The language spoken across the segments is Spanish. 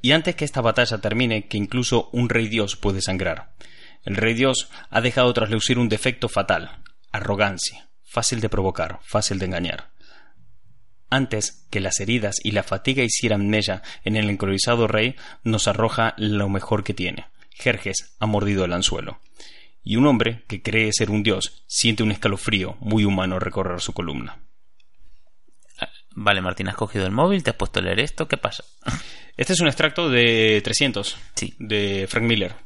Y antes que esta batalla termine, que incluso un rey dios puede sangrar. El rey dios ha dejado traslucir un defecto fatal, arrogancia, fácil de provocar, fácil de engañar. Antes que las heridas y la fatiga hicieran mella en el encolizado rey, nos arroja lo mejor que tiene. Jerjes ha mordido el anzuelo. Y un hombre que cree ser un dios siente un escalofrío muy humano recorrer su columna. Vale, Martín, has cogido el móvil, te has puesto a leer esto, ¿qué pasa? Este es un extracto de 300 Sí. de Frank Miller,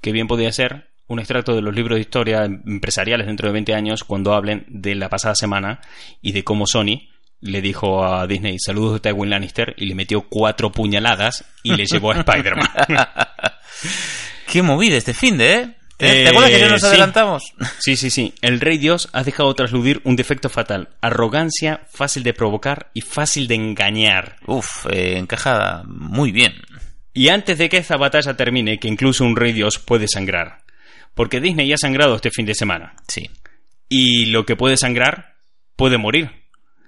que bien podía ser un extracto de los libros de historia empresariales dentro de 20 años cuando hablen de la pasada semana y de cómo Sony le dijo a Disney saludos de Tywin Lannister y le metió cuatro puñaladas y le llevó a Spider-Man. Qué movida este fin de, ¿eh? ¿Te, Eh, te acuerdas que ya nos sí. adelantamos? Sí, sí, sí. El Rey Dios ha dejado trasludir un defecto fatal. Arrogancia, fácil de provocar y fácil de engañar. Uf, eh, encaja muy bien. Y antes de que esta batalla termine, que incluso un Rey Dios puede sangrar. Porque Disney ya ha sangrado este fin de semana. Sí, Y lo que puede sangrar puede morir.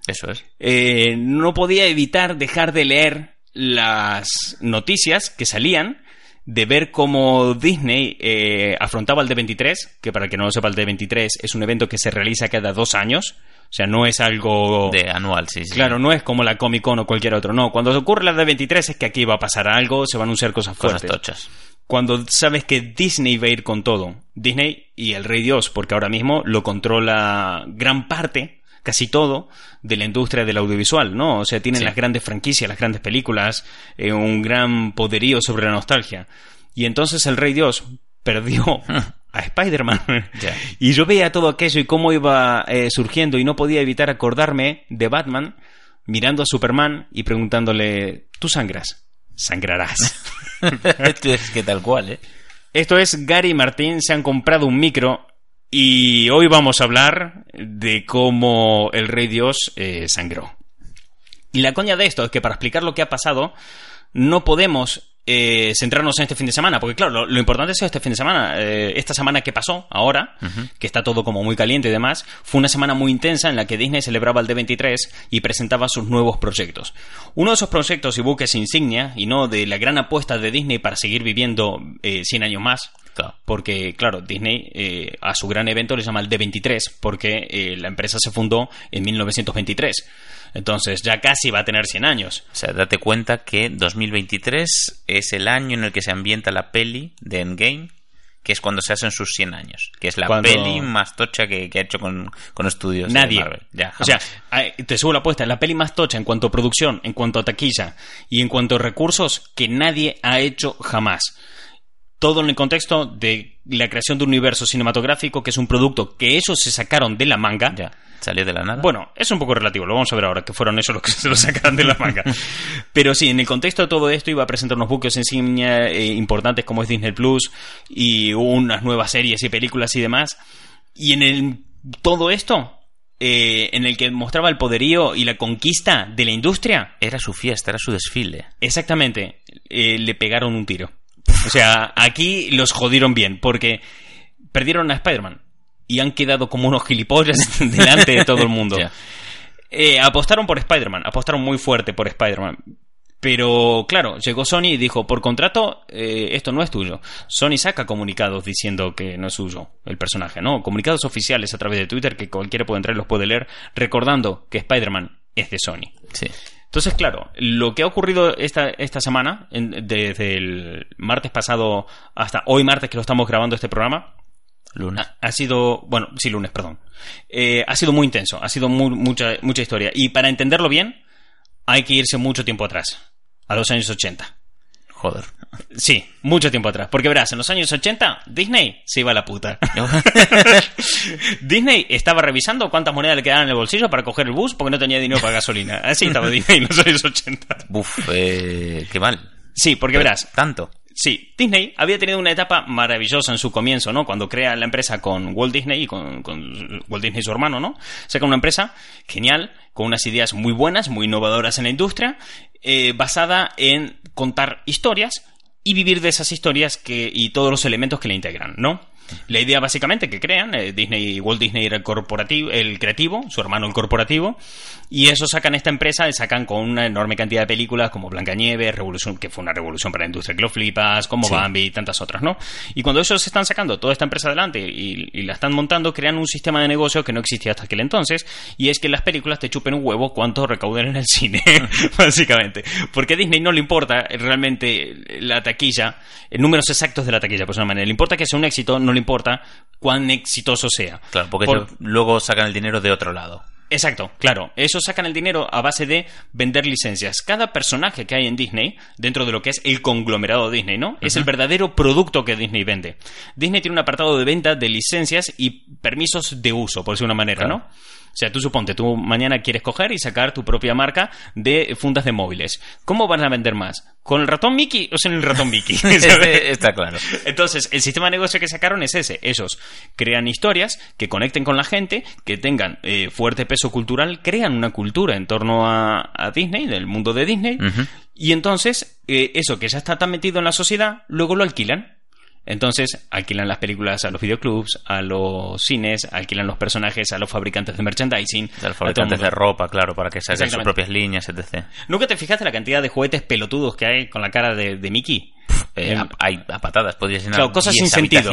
eso es. Eh, no podía evitar dejar de leer las noticias que salían de ver cómo Disney eh, afrontaba el D23, que para el que no lo sepa el D23 es un evento que se realiza cada dos años, o sea, no es algo... De anual, sí, sí. Claro, no es como la Comic Con o cualquier otro, no. Cuando ocurre la D23 es que aquí va a pasar algo, se van a anunciar cosas Cosas fuertes. tochas. Cuando sabes que Disney va a ir con todo, Disney y el Rey Dios, porque ahora mismo lo controla gran parte, casi todo, de la industria del audiovisual, ¿no? O sea, tienen Sí. las grandes franquicias, las grandes películas, eh, un gran poderío sobre la nostalgia. Y entonces el Rey Dios perdió a Spider-Man. Y yo veía todo aquello y cómo iba eh, surgiendo y no podía evitar acordarme de Batman mirando a Superman y preguntándole, ¿tú sangras? Sangrarás. Esto es que tal cual, ¿eh? Esto es Gary y Martín se han comprado un micro y hoy vamos a hablar de cómo el Rey Dios eh, sangró. Y la coña de esto es que para explicar lo que ha pasado no podemos eh, centrarnos en este fin de semana, porque claro, lo, lo importante es este fin de semana. Eh, esta semana que pasó, ahora, que está todo como muy caliente y demás, fue una semana muy intensa en la que Disney celebraba el D23 y presentaba sus nuevos proyectos. Uno de esos proyectos y buques insignia, y no de la gran apuesta de Disney para seguir viviendo eh, 100 años más, Claro. porque, claro, Disney eh, a su gran evento le llama el D23, porque eh, la empresa se fundó en 1923. Entonces ya casi va a tener 100 años. O sea, date cuenta que 2023 es el año en el que se ambienta la peli de Endgame, que es cuando se hacen sus 100 años. Que es la Cuando- peli más tocha que, que ha hecho con, con estudios. de Nadie. Marvel. Ya, o sea, te subo la apuesta. La peli más tocha en cuanto a producción, en cuanto a taquilla y en cuanto a recursos que nadie ha hecho jamás. Todo en el contexto de la creación de un universo cinematográfico que es un producto que ellos se sacaron de la manga. ya. Salió de la nada. Bueno, es un poco relativo, lo vamos a ver ahora, que fueron ellos los que se lo sacaron de la manga. Pero sí, en el contexto de todo esto iba a presentar unos buques insignia eh, importantes como es Disney Plus y unas nuevas series y películas y demás. Y en el, todo esto, eh, en el que mostraba el poderío y la conquista de la industria, Era su fiesta, era su desfile. exactamente, eh, le pegaron un tiro. O sea, aquí los jodieron bien, porque perdieron a Spider-Man y han quedado como unos gilipollas delante de todo el mundo. Eh, apostaron por Spider-Man, apostaron muy fuerte por Spider-Man. Pero claro, llegó Sony y dijo, por contrato, eh, esto no es tuyo. Sony saca comunicados diciendo que no es suyo el personaje, ¿no? Comunicados oficiales a través de Twitter que cualquiera puede entrar y los puede leer, recordando que Spider-Man es de Sony. Sí. Entonces, claro, lo que ha ocurrido esta, esta semana, en- desde el martes pasado hasta hoy martes que lo estamos grabando este programa, Lunes. ha sido, bueno, sí, lunes, perdón. Eh, ha sido muy intenso, ha sido muy- mucha, mucha historia. Y para entenderlo bien, hay que irse mucho tiempo atrás, a los años 80. Joder. Sí, mucho tiempo atrás. Porque verás, en los años 80, Disney se iba a la puta. Disney estaba revisando cuántas monedas le quedaban en el bolsillo para coger el bus porque no tenía dinero para gasolina. Así estaba Disney en los años 80. Buf, eh, qué mal. Sí, porque verás, Tanto. Sí, Disney había tenido una etapa maravillosa en su comienzo, ¿no? Cuando crea la empresa con Walt Disney y con, Walt Disney su hermano, ¿no? Saca una empresa genial, con unas ideas muy buenas, muy innovadoras en la industria, eh, basada en contar historias y vivir de esas historias que, y todos los elementos que le integran, ¿no? La idea básicamente que crean, eh, Disney, Walt Disney era el corporativo, el creativo, su hermano el corporativo, y eso sacan esta empresa y sacan con una enorme cantidad de películas como Blancanieves, Revolución, que fue una revolución para la industria que lo flipas, como Sí. Bambi y tantas otras, ¿no? Y cuando ellos están sacando toda esta empresa adelante y, y la están montando, crean un sistema de negocio que no existía hasta aquel entonces, y es que las películas te chupen un huevo cuánto recauden en el cine, básicamente. Porque a Disney no le importa realmente la taquilla, números exactos de la taquilla, por una manera. Le importa que sea un éxito, no le importa cuán exitoso sea. Claro, porque Por- luego sacan el dinero de otro lado. Exacto, claro. Ellos sacan el dinero a base de vender licencias. Cada personaje que hay en Disney, dentro de lo que es el conglomerado Disney, ¿no? Es el verdadero producto que Disney vende. Disney tiene un apartado de venta de licencias y permisos de uso, por decir una manera, Claro. ¿no? O sea, tú suponte, tú mañana quieres coger y sacar tu propia marca de fundas de móviles. ¿Cómo van a vender más? ¿Con el ratón Mickey o sin el ratón Mickey? Está claro. Entonces, el sistema de negocio que sacaron es ese. Ellos crean historias que conecten con la gente, que tengan eh, fuerte peso cultural, crean una cultura en torno a, a Disney, del mundo de Disney, y entonces eh, eso que ya está tan metido en la sociedad, luego lo alquilan. Entonces, alquilan las películas a los videoclubs, a los cines, alquilan los personajes a los fabricantes de merchandising. A los fabricantes de ropa, claro, para que saquen sus propias líneas, etc. ¿Nunca te fijaste la cantidad de juguetes pelotudos que hay con la cara de, de Mickey? Eh, a, patadas, podrías llenar Claro, cosas 10 sin sentido.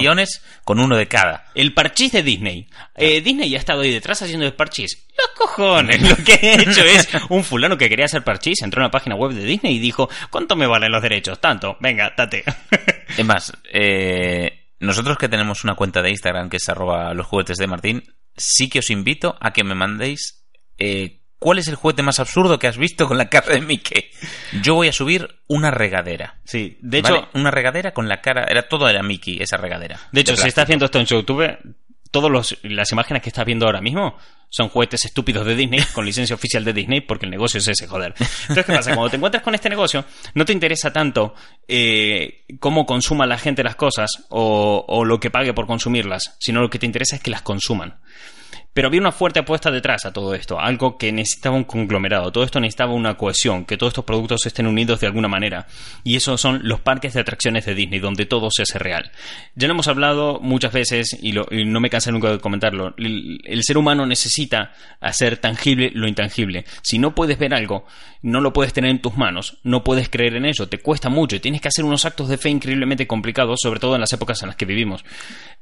con uno de cada. El parchís de Disney. Eh, Disney ya ha estado ahí detrás haciendo el parchís. Los cojones. Lo que he hecho es un fulano que quería hacer parchís, entró en la página web de Disney y dijo, ¿cuánto me valen los derechos? Tanto. Venga, date. Es más, eh, nosotros que tenemos una cuenta de Instagram que es arroba los juguetes de Martín, sí que os invito a que me mandéis eh, cuál es el juguete más absurdo que has visto con la cara de Mickey. Yo voy a subir una regadera. Sí, de hecho, ¿vale? una regadera con la cara, era todo era Mickey, esa regadera. de hecho, si plástico. estás viendo esto en YouTube, todas las imágenes que estás viendo ahora mismo son juguetes estúpidos de Disney con licencia oficial de Disney porque el negocio es ese, joder. Entonces, ¿qué pasa? Cuando te encuentras con este negocio, no te interesa tanto eh, cómo consuma la gente las cosas o, o lo que pague por consumirlas, sino lo que te interesa es que las consuman. Pero había una fuerte apuesta detrás a todo esto, algo que necesitaba un conglomerado, todo esto necesitaba una cohesión, que todos estos productos estén unidos de alguna manera. Y esos son los parques de atracciones de Disney, donde todo se hace real. Ya lo hemos hablado muchas veces y, no me cansé nunca de comentarlo. El, el ser humano necesita hacer tangible lo intangible. Si no puedes ver algo, no lo puedes tener en tus manos, no puedes creer en ello, te cuesta mucho y tienes que hacer unos actos de fe increíblemente complicados, sobre todo en las épocas en las que vivimos.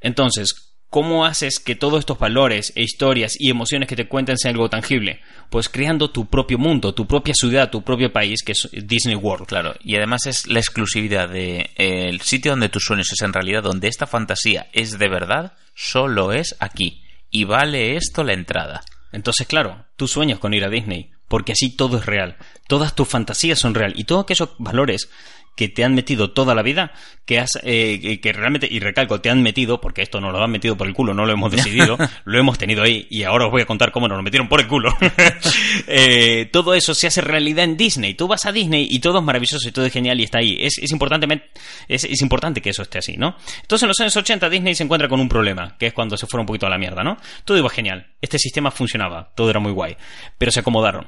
Entonces, ¿Cómo haces que todos estos valores e historias y emociones que te cuentan sean algo tangible? Pues creando tu propio mundo, tu propia ciudad, tu propio país, que es Disney World. Claro, y además es la exclusividad de eh, el sitio donde tus sueños es en realidad, donde esta fantasía es de verdad, solo es aquí. Y vale esto la entrada. Entonces, claro, tú sueñas con ir a Disney, porque así todo es real. Todas tus fantasías son real. Y todos aquellos valores que te han metido toda la vida, que has, eh, que- realmente, y recalco, te han metido, porque esto nos lo han metido por el culo, no lo hemos decidido, lo hemos tenido ahí, y ahora os voy a contar cómo nos lo metieron por el culo. Eh, todo eso se hace realidad en Disney. Tú vas a Disney y todo es maravilloso y todo es genial y está ahí. Es, es, importantemente, es, es importante que eso esté así, ¿no? Entonces en los años 80 Disney se encuentra con un problema, que es cuando se fueron un poquito a la mierda, ¿no? Todo iba genial. Este sistema funcionaba, todo era muy guay. Pero se acomodaron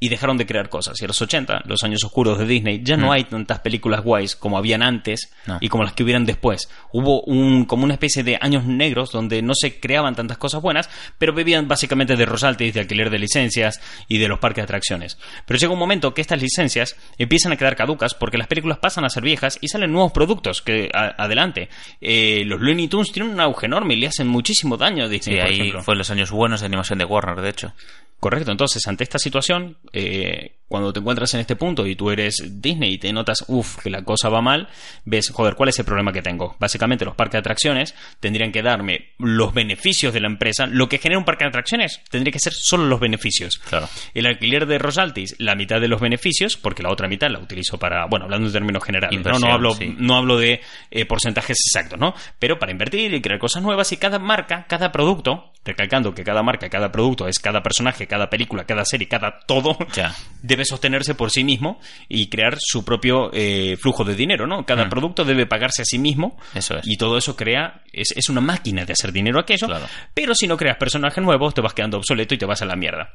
y dejaron de crear cosas. Y a los 80, los años oscuros de Disney, ya no Mm. hay tantas películas guays como habían antes No. y como las que hubieran después. Hubo un, como una especie de años negros donde no se creaban tantas cosas buenas, pero vivían básicamente de royalties, de alquiler de licencias y de los parques de atracciones. Pero llega un momento que estas licencias empiezan a quedar caducas porque las películas pasan a ser viejas y salen nuevos productos que a- adelante. Eh, los Looney Tunes tienen un auge enorme y le hacen muchísimo daño a Disney, Sí, por ahí ejemplo. fue los años buenos de animación de Warner, de hecho. Correcto, entonces ante esta situación, eh, cuando te encuentras en este punto y tú eres Disney y te notas, uff, que la cosa va mal, ves, joder, ¿cuál es el problema que tengo? Básicamente los parques de atracciones tendrían que darme los beneficios de la empresa, lo que genera un parque de atracciones tendría que ser solo los beneficios. Claro. El alquiler de royalties, la mitad de los beneficios, porque la otra mitad la utilizo para, bueno, hablando en términos generales, ¿no? No hablo, sí. no hablo de eh, porcentajes exactos, ¿no? Pero para invertir y crear cosas nuevas y cada marca, cada producto, recalcando que cada marca, cada producto es cada personaje, cada película, cada serie, cada todo, Ya. debe sostenerse por sí mismo y crear su propio eh, flujo de dinero, ¿no? Cada Mm. producto debe pagarse a sí mismo Eso es. y todo eso crea, es, es una máquina de hacer dinero aquello, Claro. pero si no creas personajes nuevos te vas quedando obsoleto y te vas a la mierda.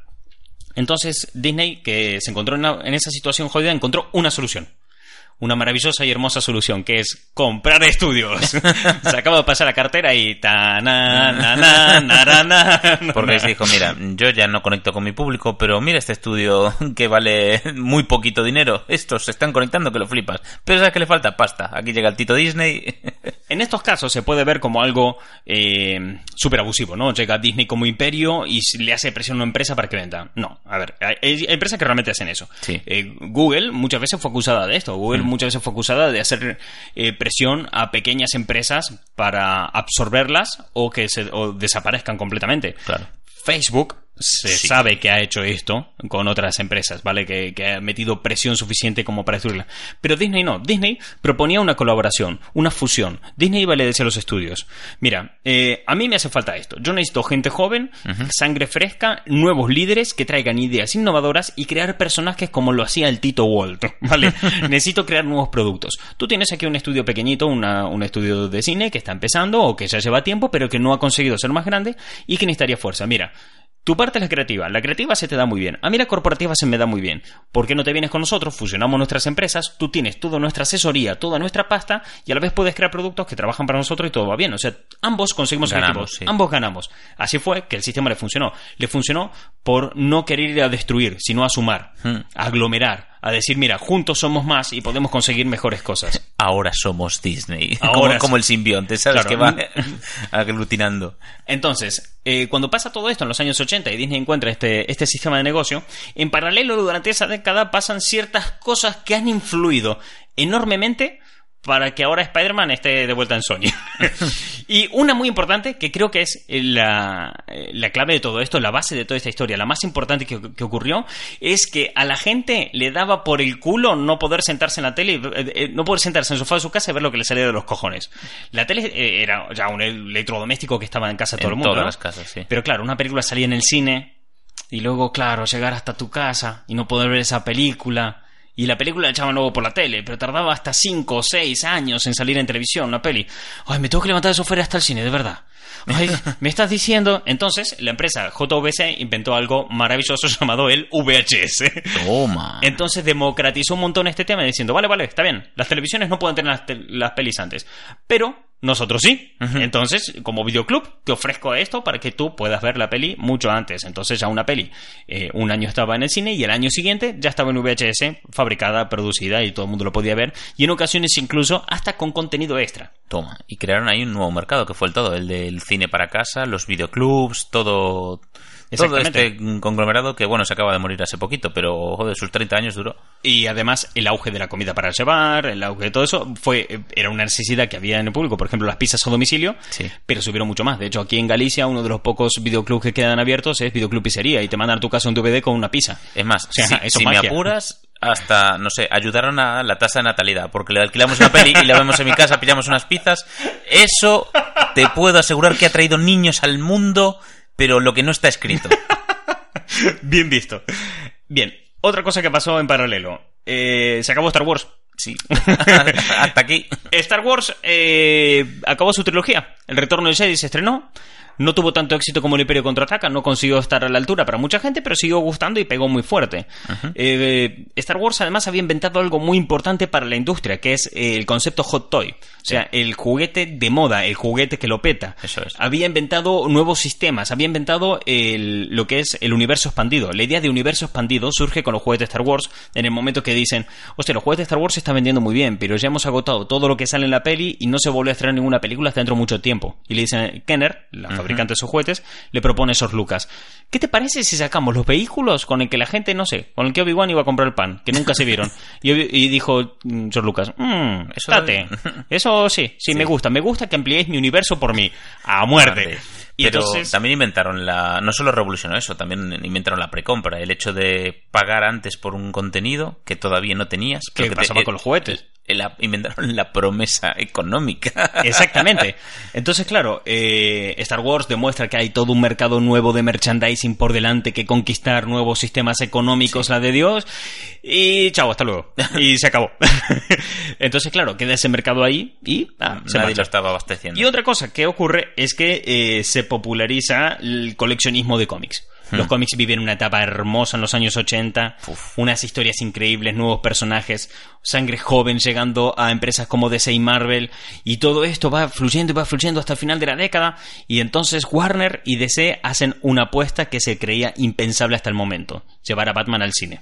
Entonces Disney, que se encontró en, en esa situación jodida, encontró una solución. Una maravillosa y hermosa solución, que es comprar estudios. se acaba de pasar la cartera y... ta na na na na na na, na, Porque les dijo, mira, yo ya no conecto con mi público, pero mira este estudio que vale muy poquito dinero. Estos se están conectando que lo flipas. Pero ¿sabes que le falta? Pasta. Aquí llega el Tito Disney. En estos casos se puede ver como algo eh, súper abusivo, ¿no? Llega Disney como imperio y le hace presión a una empresa para que venda. No, a ver, hay, empresas que realmente hacen eso. Sí. Eh, Google muchas veces fue acusada de esto. Google. Muchas veces fue acusada de hacer eh, presión a pequeñas empresas para absorberlas o que se, o desaparezcan completamente. Claro. Facebook se Sí. sabe que ha hecho esto con otras empresas, ¿vale? Que, que ha metido presión suficiente como para destruirla. Pero Disney no. Disney proponía una colaboración, una fusión. Disney iba a le decía a los estudios, mira, eh, a mí me hace falta esto. Yo necesito gente joven, sangre fresca, nuevos líderes que traigan ideas innovadoras y crear personajes como lo hacía el Tito Walt, ¿vale? Necesito crear nuevos productos. Tú tienes aquí un estudio pequeñito, una- un estudio de cine que está empezando o que ya lleva tiempo, pero que no ha conseguido ser más grande y que necesitaría fuerza. Mira, tu parte es la creativa. La creativa se te da muy bien. A mí la corporativa se me da muy bien. ¿Por qué no te vienes con nosotros? Fusionamos nuestras empresas. Tú tienes toda nuestra asesoría, toda nuestra pasta y a la vez puedes crear productos que trabajan para nosotros y todo va bien. O sea, ambos conseguimos Ganamos, sí. Ambos ganamos. Así fue que el sistema le funcionó. Le funcionó por no querer ir a destruir, sino a sumar, Hmm. a aglomerar, a decir, mira, juntos somos más y podemos conseguir mejores cosas. Ahora somos Disney. Ahora como, como el simbionte, ¿sabes? Claro. Que va aglutinando. Entonces, eh, cuando pasa todo esto en los años 80 y Disney encuentra este, este sistema de negocio, en paralelo durante esa década pasan ciertas cosas que han influido enormemente para que ahora Spider-Man esté de vuelta en Sony. y una muy importante, que creo que es la, la clave de todo esto, la base de toda esta historia, la más importante que, que ocurrió, es que a la gente le daba por el culo no poder sentarse en la tele, eh, eh, no poder sentarse en el sofá de su casa y ver lo que le salía de los cojones. La tele eh, era ya un electrodoméstico que estaba en casa de todo En el mundo. todas ¿no? las casas, sí. Pero claro, una película salía en el cine y luego, claro, llegar hasta tu casa y no poder ver esa película. Y la película la echaban luego por la tele, pero tardaba hasta 5 o 6 años en salir en televisión, una peli. Ay, me tengo que levantar y ir hasta el cine, de verdad. Ay, me estás diciendo. Entonces, la empresa JVC inventó algo maravilloso llamado el VHS. Toma. Entonces democratizó un montón este tema diciendo, vale, vale, está bien, las televisiones no pueden tener las, las pelis antes, pero nosotros sí. Entonces, como videoclub, te ofrezco esto para que tú puedas ver la peli mucho antes. Entonces ya una peli, eh, un año estaba en el cine y el año siguiente ya estaba en VHS, fabricada, producida y todo el mundo lo podía ver, y en ocasiones incluso hasta con contenido extra. Toma. Y crearon ahí un nuevo mercado que fue el todo, el del cine para casa, los videoclubs, todo. Todo este conglomerado que, bueno, se acaba de morir hace poquito, pero, joder, sus 30 años duró. Y además el auge de la comida para llevar, el auge de todo eso, fue era una necesidad que había en el público. Por ejemplo, las pizzas a domicilio, Sí. pero subieron mucho más. De hecho, aquí en Galicia, uno de los pocos videoclubs que quedan abiertos es Videoclub Pizzería y te mandan a tu casa un DVD con una pizza. Es más, O sea, si, eso si me apuras, hasta, no sé, ayudaron a la tasa de natalidad, porque le alquilamos una peli y la vemos en mi casa, pillamos unas pizzas. Eso te puedo asegurar que ha traído niños al mundo, pero lo que no está escrito. Bien visto. Bien, otra cosa que pasó en paralelo. Eh, se acabó Star Wars. Sí. hasta aquí. Star Wars eh, acabó su trilogía. El retorno del Jedi se estrenó. No tuvo tanto éxito como el Imperio contraataca, no consiguió estar a la altura para mucha gente, pero siguió gustando y pegó muy fuerte. Eh, Star Wars además había inventado algo muy importante para la industria, que es eh, el concepto hot toy. O sea, el juguete de moda, el juguete que lo peta. Eso es. Había inventado nuevos sistemas, había inventado el- lo que es el universo expandido. La idea de universo expandido surge con los juguetes de Star Wars en el momento que dicen, hostia, los juguetes de Star Wars se están vendiendo muy bien, pero ya hemos agotado todo lo que sale en la peli y no se vuelve a estrenar ninguna película hasta dentro de mucho tiempo. Y le dicen, Kenner, la fabricante de esos juguetes, le propone George Lucas, ¿qué te parece si sacamos los vehículos con el que la gente, no sé, con el que Obi-Wan iba a comprar el pan, que nunca se vieron? Y, dijo mm, George Lucas, mmm, Eso date. Eso sí, sí, me gusta. Me gusta que ampliéis mi universo por mí. A muerte. Y Pero entonces, también inventaron la. No solo revolucionó eso, también inventaron la precompra. El hecho de pagar antes por un contenido que todavía no tenías. ¿qué te- pasaba eh, con los juguetes? La- inventaron la promesa económica. Exactamente. Entonces, claro, eh, Star Wars demuestra que hay todo un mercado nuevo de merchandising por delante que conquistar nuevos sistemas económicos, la de Dios. Y chao, hasta luego. Y se acabó. Entonces, claro, queda ese mercado ahí y ah, se Nadie lo estaba abasteciendo. Y otra cosa que ocurre es que eh, se populariza el coleccionismo de cómics. Los cómics viven una etapa hermosa en los años 80, Uf. unas historias increíbles, nuevos personajes, sangre joven llegando a empresas como DC y Marvel, y todo esto va fluyendo y va fluyendo hasta el final de la década, y entonces Warner y DC hacen una apuesta que se creía impensable hasta el momento, llevar a Batman al cine.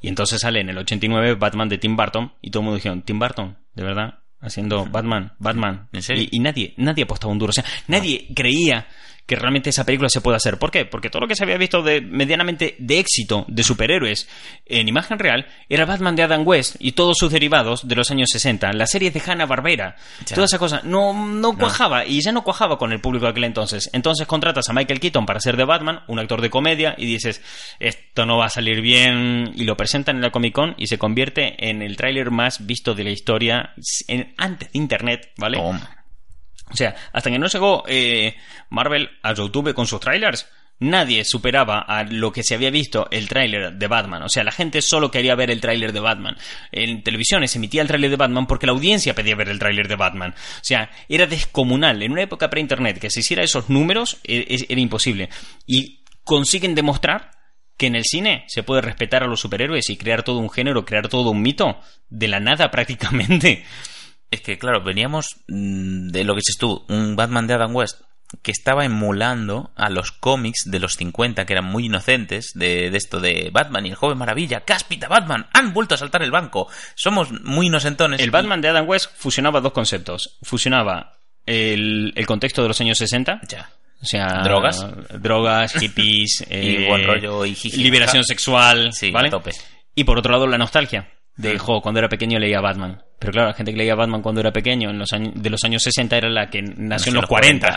Y entonces sale en el 89 Batman de Tim Burton, y todo el mundo dijeron, Tim Burton, ¿de verdad? Haciendo Batman, Batman. ¿En serio? Y, y nadie, nadie apostaba un duro. O sea, nadie creía que realmente esa película se pueda hacer. ¿Por qué? Porque todo lo que se había visto de medianamente de éxito de superhéroes en imagen real era Batman de Adam West y todos sus derivados de los años 60, las series de Hanna Barbera, Ya. toda esa cosa no, no cuajaba y ya no cuajaba con el público de aquel entonces. Entonces contratas a Michael Keaton para ser de Batman, un actor de comedia, y dices, esto no va a salir bien, y lo presentan en la Comic Con y se convierte en el tráiler más visto de la historia en- antes de Internet, ¿vale? Toma. O sea, hasta que no llegó eh, Marvel a YouTube con sus trailers, nadie superaba a lo que se había visto el tráiler de Batman. O sea, la gente solo quería ver el tráiler de Batman. En televisiones se emitía el tráiler de Batman porque la audiencia pedía ver el tráiler de Batman. O sea, era descomunal. En una época pre-internet que se hiciera esos números e- es- era imposible. Y consiguen demostrar que en el cine se puede respetar a los superhéroes y crear todo un género, crear todo un mito de la nada prácticamente. Es que, claro, veníamos mm, de lo que dices tú, un Batman de Adam West que estaba emulando a los cómics de los 50 que eran muy inocentes de, de esto de Batman y el joven maravilla, cáspita Batman, han vuelto a saltar el banco, somos muy inocentones. El y- Batman de Adam West fusionaba dos conceptos. Fusionaba el, el contexto de los años 60. Ya. O sea, Drogas. drogas, hippies, Y buen rollo y jiji, liberación sexual, Sí, ¿vale? a tope. Y por otro lado la nostalgia. De, jo, cuando era pequeño leía Batman. Pero claro, la gente que leía Batman cuando era pequeño, en los años, de los años 60, era la que nació en los 40.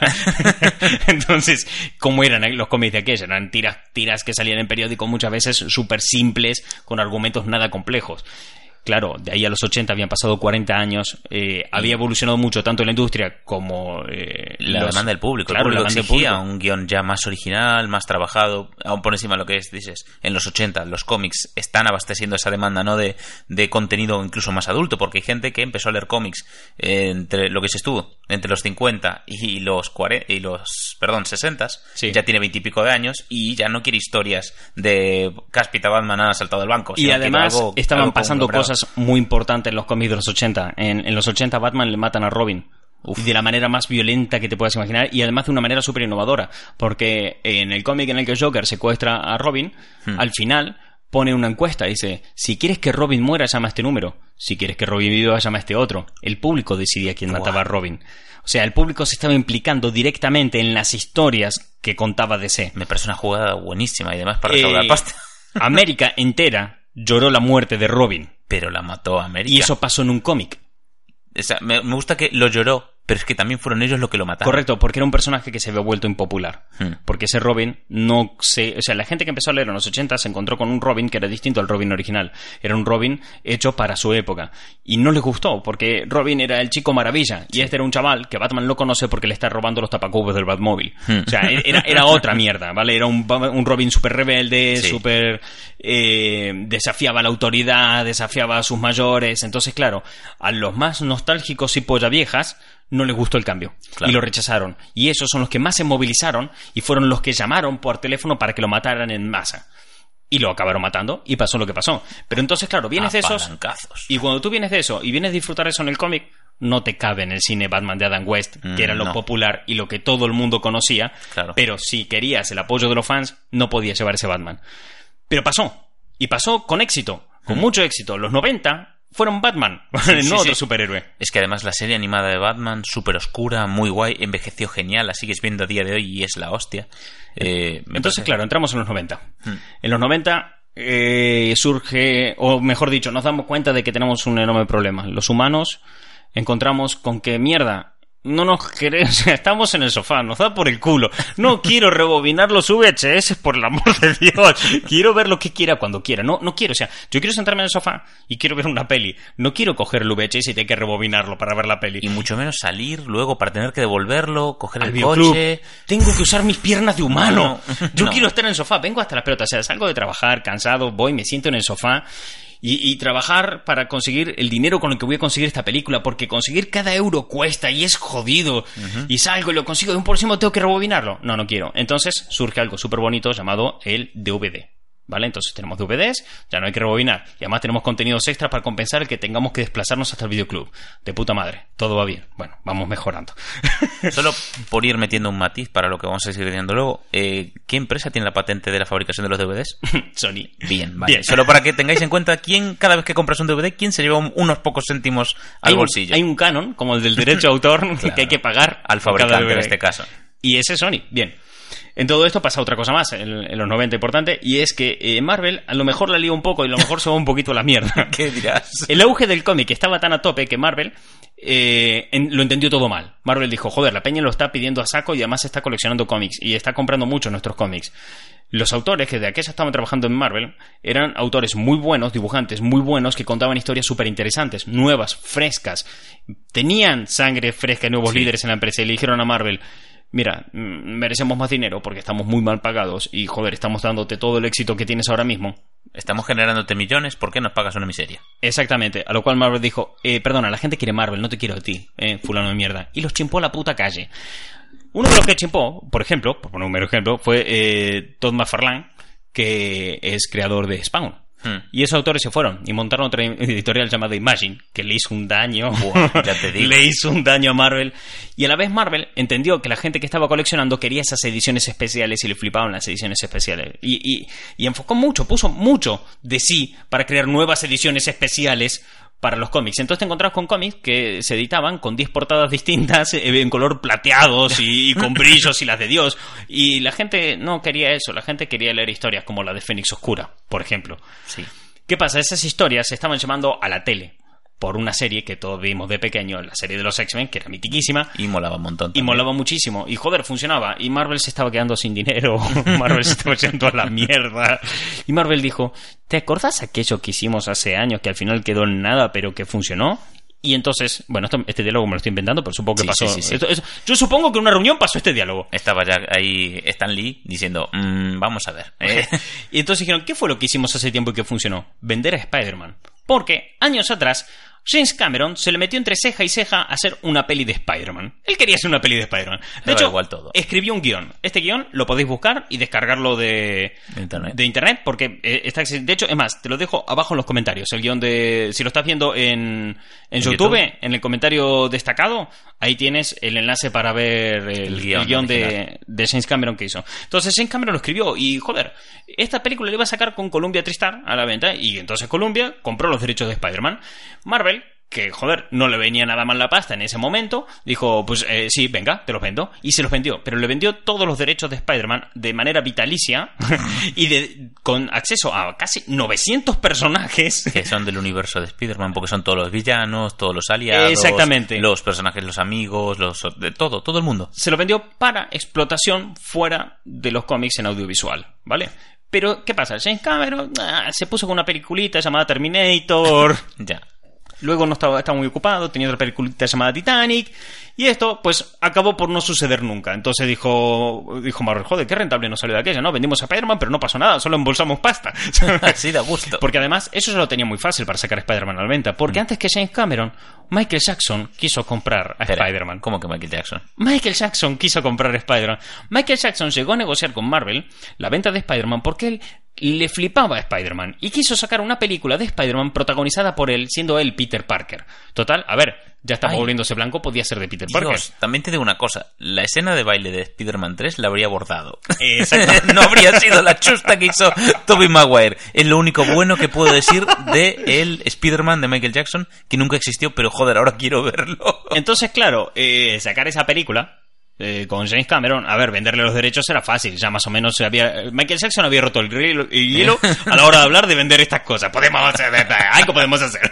Entonces, ¿cómo eran los cómics de aquellos? Eran tiras, tiras que salían en periódico muchas veces súper simples, con argumentos nada complejos. Claro, de ahí a los 80 habían pasado 40 años, eh, había evolucionado mucho tanto la industria como eh, La los- demanda del público. Claro, el la público del exigía público. un guion ya más original, más trabajado, aún por encima de lo que es, dices, en los 80 los cómics están abasteciendo esa demanda, ¿no? De, de contenido incluso más adulto, porque hay gente que empezó a leer cómics eh, entre lo que se estuvo, entre los 50 y los 40, y los, perdón, 60, Sí. ya tiene 20 y pico de años y ya no quiere historias de Cáspita Batman ha saltado del banco. Y además algo- estaban algo pasando conglomerado. Cosas muy importantes en los cómics de los 80. En, en los 80 Batman le matan a Robin. De la manera más violenta que te puedas imaginar y además de una manera súper innovadora. Porque en el cómic en el que Joker secuestra a Robin, Hmm. al final pone una encuesta. Dice, si quieres que Robin muera, llama a este número. Si quieres que Robin viva, llama a este otro. El público decidía quién mataba a Robin. O sea, el público se estaba implicando directamente en las historias que contaba DC. Me parece una jugada buenísima y además para Eh, recaudar pasta. América entera lloró la muerte de Robin. Pero la mató a América. Y eso pasó en un cómic. O sea, me, me gusta que lo lloró, pero es que también fueron ellos los que lo mataron. Correcto, porque era un personaje que se había vuelto impopular. Hmm. Porque ese Robin no se... O sea, la gente que empezó a leer en los 80 se encontró con un Robin que era distinto al Robin original. Era un Robin hecho para su época. Y no les gustó, porque Robin era el chico maravilla. Y este era un chaval que Batman lo conoce porque le está robando los tapacubos del Batmóvil. Hmm. O sea, era, era otra mierda, ¿vale? Era un, un Robin súper rebelde, Sí. súper... eh, desafiaba a la autoridad, desafiaba a sus mayores. Entonces, claro, a los más nostálgicos y polla viejas no les gustó el cambio Claro. y lo rechazaron. Y esos son los que más se movilizaron y fueron los que llamaron por teléfono para que lo mataran en masa. Y lo acabaron matando y pasó lo que pasó. Pero entonces, claro, vienes de esos y cuando tú vienes de eso y vienes a disfrutar eso en el cómic, no te cabe en el cine Batman de Adam West, Mm, que era lo no. popular y lo que todo el mundo conocía. Claro. Pero si querías el apoyo de los fans, no podías llevar ese Batman. Pero pasó. Y pasó con éxito. Con mucho éxito. Los 90 fueron Batman, sí, no otro sí. superhéroe. Es que además la serie animada de Batman, súper oscura, muy guay, envejeció genial, la sigues viendo a día de hoy y es la hostia. Eh, Entonces, parece- claro, entramos en los 90. Hmm. En los 90 eh, surge, o mejor dicho, nos damos cuenta de que tenemos un enorme problema. Los humanos encontramos con que, mierda, no nos queremos, estamos en el sofá, nos da por el culo. No quiero rebobinar los VHS por el amor de Dios. Quiero ver lo que quiera cuando quiera. No, no quiero, o sea, yo quiero sentarme en el sofá y quiero ver una peli. No quiero coger el VHS y tener que rebobinarlo para ver la peli. Y mucho menos salir luego para tener que devolverlo, coger Al el coche. Tengo que usar mis piernas de humano. No, Yo no. quiero estar en el sofá. Vengo hasta las pelotas. O sea, salgo de trabajar cansado, voy, me siento en el sofá. Y, y trabajar para conseguir el dinero con el que voy a conseguir esta película, porque conseguir cada euro cuesta y es jodido. Y salgo y lo consigo de un por encima, tengo que rebobinarlo. No, no quiero. Entonces surge algo súper bonito llamado el DVD. ¿Vale? Entonces tenemos DVDs, ya no hay que rebobinar. Y además tenemos contenidos extras para compensar el que tengamos que desplazarnos hasta el videoclub. De puta madre. Todo va bien. Bueno, vamos mejorando. Solo por ir metiendo un matiz para lo que vamos a seguir diciendo luego, eh, ¿qué empresa tiene la patente de la fabricación de los DVDs? Sony. Bien, vale. Bien. Solo para que tengáis en cuenta quién, cada vez que compras un DVD, quién se lleva un- unos pocos céntimos al hay un, bolsillo. hay un canon, como el del derecho de autor, que hay que pagar al fabricante en este caso. Y ese es Sony. Bien. En todo esto pasa otra cosa más, en, en los 90 importante, y es que eh, Marvel a lo mejor la lío un poco y a lo mejor se va un poquito a la mierda. ¿Qué dirás? El auge del cómic estaba tan a tope que Marvel eh, en- lo entendió todo mal. Marvel dijo, joder, la peña lo está pidiendo a saco y además está coleccionando cómics y está comprando mucho nuestros cómics. Los autores que de aquella estaban trabajando en Marvel eran autores muy buenos, dibujantes muy buenos que contaban historias súper interesantes, nuevas, frescas. Tenían sangre fresca y nuevos Sí. líderes en la empresa y le dijeron a Marvel, mira, mm, merecemos más dinero porque estamos muy mal pagados y joder, estamos dándote todo el éxito que tienes ahora mismo. Estamos generándote millones, ¿por qué nos pagas una miseria? Exactamente, a lo cual Marvel dijo, eh, perdona, la gente quiere Marvel, no te quiero a ti, eh, fulano de mierda. Y los chimpó a la puta calle. Uno de los que chimpó, por ejemplo, por poner un mero ejemplo, fue eh, Todd McFarlane, que es creador de Spawn. Hmm. Y esos autores se fueron y montaron otra editorial llamada Imagine, que le hizo un daño. Buah, ya te digo. le hizo un daño a Marvel. Y a la vez Marvel entendió que la gente que estaba coleccionando quería esas ediciones especiales y le flipaban las ediciones especiales. Y, y- y enfocó mucho, puso mucho de sí para crear nuevas ediciones especiales para los cómics. Entonces te encontrabas con cómics que se editaban con 10 portadas distintas, eh, en color plateados y, y con brillos y las de Dios. Y la gente no quería eso, la gente quería leer historias como la de Fénix Oscura, por ejemplo. Sí. ¿Qué pasa? Esas historias se estaban llamando a la tele por una serie que todos vimos de pequeño, la serie de los X-Men, que era mitiquísima. Y molaba un montón. Y molaba muchísimo. Y joder, funcionaba. Y Marvel se estaba quedando sin dinero. Marvel se estaba echando a la mierda. Y Marvel dijo: ¿Te acordás aquello que hicimos hace años que al final quedó en nada, pero que funcionó? Y entonces, bueno, esto- este diálogo me lo estoy inventando, pero supongo que Sí, pasó. sí, sí, sí. esto- esto- yo supongo que en una reunión pasó este diálogo. Estaba ya ahí Stan Lee diciendo, "Mm, vamos a ver. eh". Y entonces dijeron, ¿qué fue lo que hicimos hace tiempo y que funcionó? Vender a Spider-Man. Porque años atrás, James Cameron se le metió entre ceja y ceja a hacer una peli de Spider-Man. Él quería hacer una peli de Spider-Man. De hecho, igual todo. escribió un guion. Este guion lo podéis buscar y descargarlo de, De internet. de internet, porque eh, está de hecho, es más, te lo dejo abajo en los comentarios. El guion de. Si lo estás viendo en, en YouTube, YouTube? en el comentario destacado, ahí tienes el enlace para ver el, El guion el guion de, de James Cameron que hizo. Entonces James Cameron lo escribió y joder, esta película le iba a sacar con Columbia Tristar a la venta y entonces Columbia compró los derechos de Spider-Man. Marvel que, joder, no le venía nada mal la pasta en ese momento, dijo, pues eh, sí, venga, te los vendo. Y se los vendió, pero le vendió todos los derechos de Spider-Man de manera vitalicia y de, con acceso a casi 900 personajes. que son del universo de Spider-Man, porque son todos los villanos, todos los aliados, Exactamente. los personajes, los amigos, los de todo, todo el mundo. se lo vendió para explotación fuera de los cómics en audiovisual, ¿vale? Pero, ¿qué pasa? James Cameron ah, se puso con una peliculita llamada Terminator. Ya. Luego no estaba, estaba muy ocupado, tenía otra peliculita llamada Titanic. Y esto, pues, acabó por no suceder nunca. Entonces dijo, dijo Marvel, joder, qué rentable nos salió de aquella, ¿no? Vendimos a Spider-Man, pero no pasó nada, solo embolsamos pasta. Así da gusto. Porque además, eso se lo tenía muy fácil para sacar a Spider-Man a la venta. Porque antes que James Cameron, Michael Jackson quiso comprar a Spider-Man. ¿Cómo que Michael Jackson? Michael Jackson quiso comprar a Spider-Man. Michael Jackson llegó a negociar con Marvel la venta de Spider-Man porque él le flipaba a Spider-Man y quiso sacar una película de Spider-Man protagonizada por él, siendo él Peter Parker. Total, a ver, ya estaba Ay. volviéndose blanco, podía ser de Peter Parker. Dios, también te digo una cosa. La escena de baile de Spider-Man 3 la habría bordado. No habría sido la chusta que hizo Tobey Maguire. Es lo único bueno que puedo decir de el Spider-Man de Michael Jackson, que nunca existió, pero joder, ahora quiero verlo. Entonces, claro, eh, sacar esa película eh, con James Cameron, a ver, venderle los derechos era fácil, ya más o menos había... Michael Jackson había roto el hielo, el hielo a la hora de hablar de vender estas cosas. Podemos hacer, algo podemos hacer.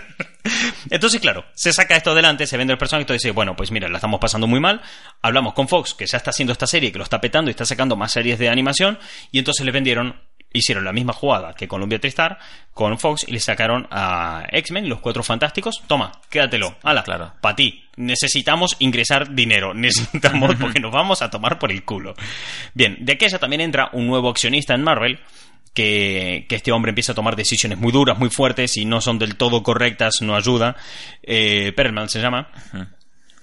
Entonces, claro, se saca esto adelante, se vende el personaje y todo dice, bueno, pues mira, la estamos pasando muy mal. Hablamos con Fox, que ya está haciendo esta serie, que lo está petando y está sacando más series de animación. Y entonces le vendieron hicieron la misma jugada que Columbia Tristar con Fox y le sacaron a X-Men, los cuatro fantásticos. Toma, quédatelo. Hala, Claro. para ti. Necesitamos ingresar dinero. Necesitamos porque nos vamos a tomar por el culo. Bien, de aquella también entra un nuevo accionista en Marvel. Que, que este hombre empieza a tomar decisiones muy duras, muy fuertes y no son del todo correctas, no ayuda. Eh, Perlman se llama.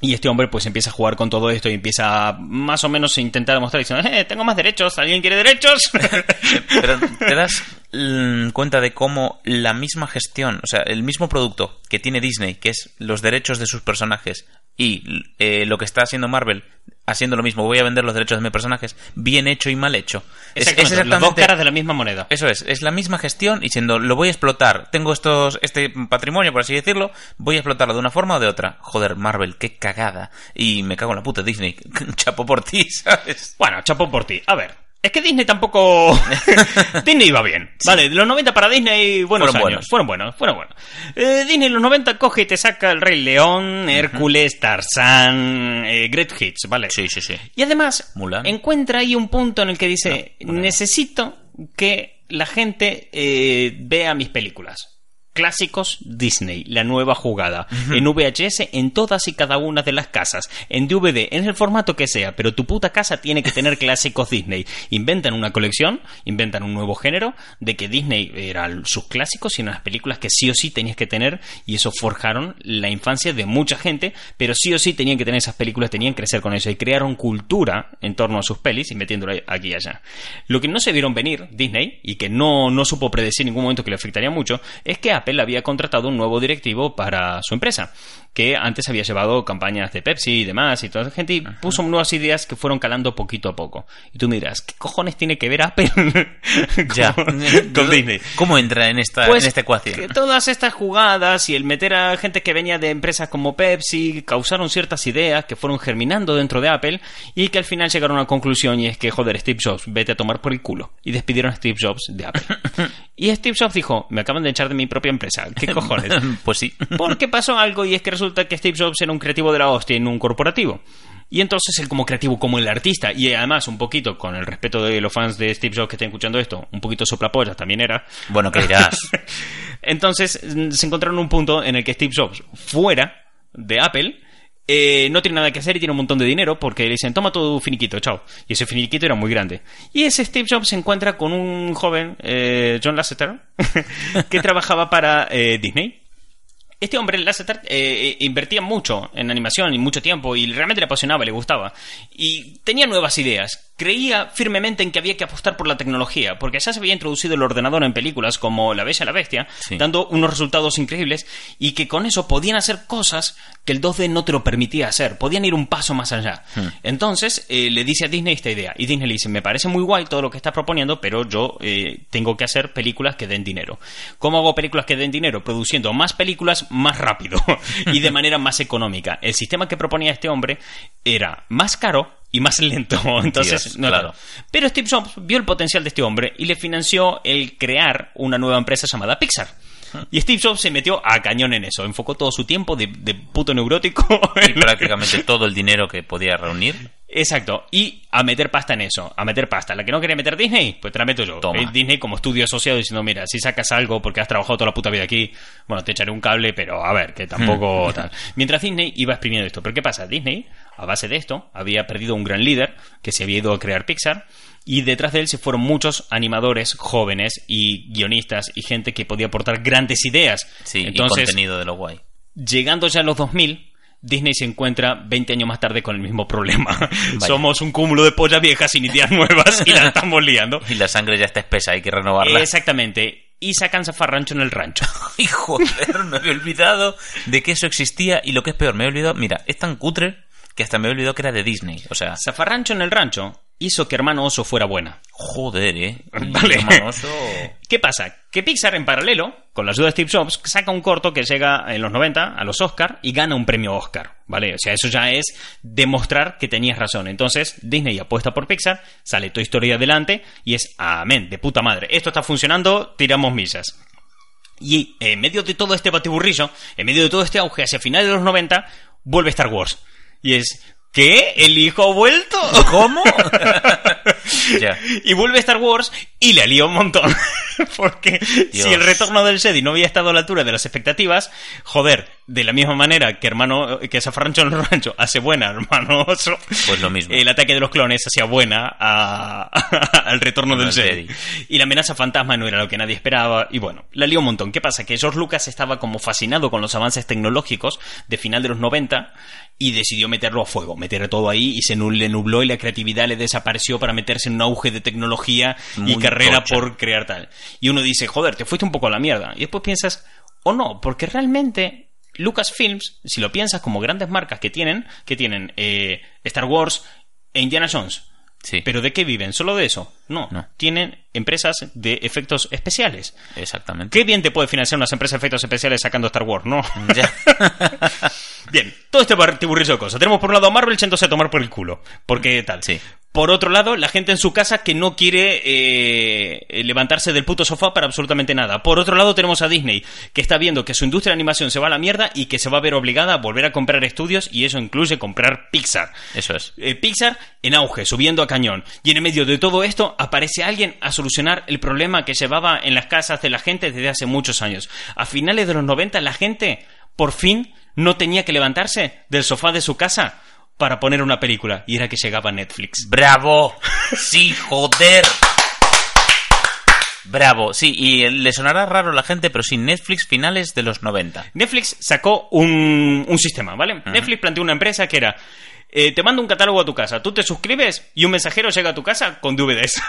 Y este hombre pues empieza a jugar con todo esto y empieza a, más o menos a intentar demostrar diciendo, eh, tengo más derechos, ¿alguien quiere derechos? Pero te das mm, cuenta de cómo la misma gestión, o sea, el mismo producto que tiene Disney, que es los derechos de sus personajes, y eh, lo que está haciendo Marvel, haciendo lo mismo, voy a vender los derechos de mis personajes, bien hecho y mal hecho. Es- es Exactamente, las dos caras de la misma moneda. Eso es, es la misma gestión y siendo lo voy a explotar, tengo estos este patrimonio por así decirlo, voy a explotarlo de una forma o de otra. Joder, Marvel, qué cagada. Y me cago en la puta Disney, chapo por ti, ¿sabes? Bueno, chapo por ti. A ver, es que Disney tampoco... Disney iba bien. Vale, los 90 para Disney, buenos Fueron años. buenos. Fueron buenos, fueron buenos. Eh, Disney los 90 coge y te saca El Rey León, Hércules, Tarzán, eh, Great Hits, ¿vale? Sí, sí, sí. Y además, Mulan. encuentra ahí un punto en el que dice, No, necesito que la gente eh, vea mis películas. Clásicos Disney, la nueva jugada. En VHS, en todas y cada una de las casas. En DVD, en el formato que sea. Pero tu puta casa tiene que tener clásicos Disney. Inventan una colección, inventan un nuevo género de que Disney eran sus clásicos y unas películas que sí o sí tenías que tener. Y eso forjaron la infancia de mucha gente. Pero sí o sí tenían que tener esas películas, tenían que crecer con eso. Y crearon cultura en torno a sus pelis y metiéndolo aquí y allá. Lo que no se vieron venir, Disney, y que no, no supo predecir en ningún momento que le afectaría mucho, es que Apple había contratado un nuevo directivo para su empresa, que antes había llevado campañas de Pepsi y demás, y toda esa gente y puso nuevas ideas que fueron calando poquito a poco. Y tú miras, ¿qué cojones tiene que ver Apple con, Ya. con Disney? ¿Cómo entra en esta, Pues en esta ecuación? que todas estas jugadas y el meter a gente que venía de empresas como Pepsi causaron ciertas ideas que fueron germinando dentro de Apple y que al final llegaron a una conclusión y es que, joder, Steve Jobs, vete a tomar por el culo. Y despidieron a Steve Jobs de Apple. y Steve Jobs dijo, me acaban de echar de mi propia empresa. ¿Qué cojones? pues sí. Porque pasó algo y es que resulta que Steve Jobs era un creativo de la hostia en un corporativo. Y entonces él como creativo, como el artista, y además un poquito, con el respeto de los fans de Steve Jobs que estén escuchando esto, un poquito soplapollas también era. Bueno, ¿qué dirás? Entonces mm, se encontraron en un punto en el que Steve Jobs, fuera de Apple, eh, no tiene nada que hacer y tiene un montón de dinero porque le dicen, toma tu finiquito, chao. Y ese finiquito era muy grande. Y ese Steve Jobs se encuentra con un joven, eh, John Lasseter, que trabajaba para eh, Disney. Este hombre, Lasseter, eh, invertía mucho en animación y mucho tiempo y realmente le apasionaba, le gustaba. Y tenía nuevas ideas. Creía firmemente en que había que apostar por la tecnología, porque ya se había introducido el ordenador en películas como La Bella y la Bestia, Sí. dando unos resultados increíbles y que con eso podían hacer cosas que el 2D no te lo permitía hacer. Podían ir un paso más allá. Entonces eh, le dice a Disney esta idea y Disney le dice, me parece muy guay todo lo que estás proponiendo, pero yo eh, tengo que hacer películas que den dinero. ¿Cómo hago películas que den dinero? Produciendo más películas más rápido y de manera más económica. El sistema que proponía este hombre era más caro y más lento. Entonces, Dios, no, claro. Pero Steve Jobs vio el potencial de este hombre y le financió el crear una nueva empresa llamada Pixar. Y Steve Jobs se metió a cañón en eso, enfocó todo su tiempo de, de puto neurótico. Y en prácticamente todo el dinero que podía reunir. Exacto, y a meter pasta en eso, a meter pasta. La que no quería meter Disney, pues te la meto yo. Toma. Eh, Disney como estudio asociado diciendo, mira, si sacas algo porque has trabajado toda la puta vida aquí, bueno, te echaré un cable, pero a ver, que tampoco tal. Mientras Disney iba exprimiendo esto. Pero ¿qué pasa? Disney, a base de esto, había perdido un gran líder que se había ido a crear Pixar y detrás de él se fueron muchos animadores jóvenes y guionistas y gente que podía aportar grandes ideas. Sí, Entonces, y contenido de lo guay. llegando ya a los 2000, Disney se encuentra 20 años más tarde con el mismo problema. Somos un cúmulo de pollas viejas sin ideas nuevas y la estamos liando. Y la sangre ya está espesa, hay que renovarla. Exactamente. Y sacan zafarrancho en el rancho. ¡Ay, joder! Me había olvidado de que eso existía. Y lo que es peor, me he olvidado. Mira, es tan cutre que hasta me he olvidado que era de Disney. O sea, Zafarrancho en el rancho hizo que Hermano Oso fuera buena. joder, ¿eh? Vale. Hermano Oso- ¿Qué pasa? Que Pixar en paralelo, con la ayuda de Steve Jobs, saca un corto que llega en los 90 a los Oscar y gana un premio Oscar, ¿vale? O sea, eso ya es demostrar que tenías razón. Entonces, Disney apuesta por Pixar, sale Toy Story adelante y es amén, de puta madre. Esto está funcionando, tiramos millas. Y en medio de todo este batiburrillo, en medio de todo este auge hacia finales de los 90, vuelve Star Wars. Y es, ¿qué? ¿El hijo ha vuelto? ¿Cómo? Ya. Y vuelve Star Wars y le alía un montón. Porque Dios. si el retorno del Jedi no había estado a la altura de las expectativas, joder, de la misma manera que hermano, que Zafarrancho en el rancho hace buena, hermano Oso, Pues lo mismo. el ataque de los clones hacía buena a- al retorno del Jedi. Y la amenaza fantasma no era lo que nadie esperaba. Y bueno, la lió un montón. ¿Qué pasa? Que George Lucas estaba como fascinado con los avances tecnológicos de final de los 90 y decidió meterlo a fuego, meter todo ahí y se le nubló y la creatividad le desapareció para meterse en un auge de tecnología y carrera tocha. por crear tal. Y uno dice, joder, te fuiste un poco a la mierda. Y después piensas, o no, porque realmente Lucasfilms, si lo piensas como grandes marcas que tienen, que tienen eh, Star Wars e Indiana Jones, Sí, ¿Pero de qué viven? ¿Solo de eso? No. No. Tienen empresas de efectos especiales. exactamente. ¿Qué bien te puede financiar unas empresas de efectos especiales sacando Star Wars, no? Ya. bien, todo este batiburrillo de cosas. Tenemos por un lado a Marvel yéndose a tomar por el culo. Porque tal. Sí. Por otro lado, la gente en su casa que no quiere eh, levantarse del puto sofá para absolutamente nada. Por otro lado, tenemos a Disney, que está viendo que su industria de animación se va a la mierda y que se va a ver obligada a volver a comprar estudios y eso incluye comprar Pixar. Eso es. Eh, Pixar en auge, subiendo a cañón. Y en medio de todo esto aparece alguien a solucionar el problema que llevaba en las casas de la gente desde hace muchos años. A finales de los 90 la gente por fin no tenía que levantarse del sofá de su casa para poner una película y era que llegaba Netflix. ¡Bravo! Sí, joder. Bravo, sí, y le sonará raro a la gente, pero sí, Netflix finales de los 90. Netflix sacó un, un sistema, ¿vale? Netflix planteó una empresa que era, eh, te mando un catálogo a tu casa, tú te suscribes y un mensajero llega a tu casa con DVDs.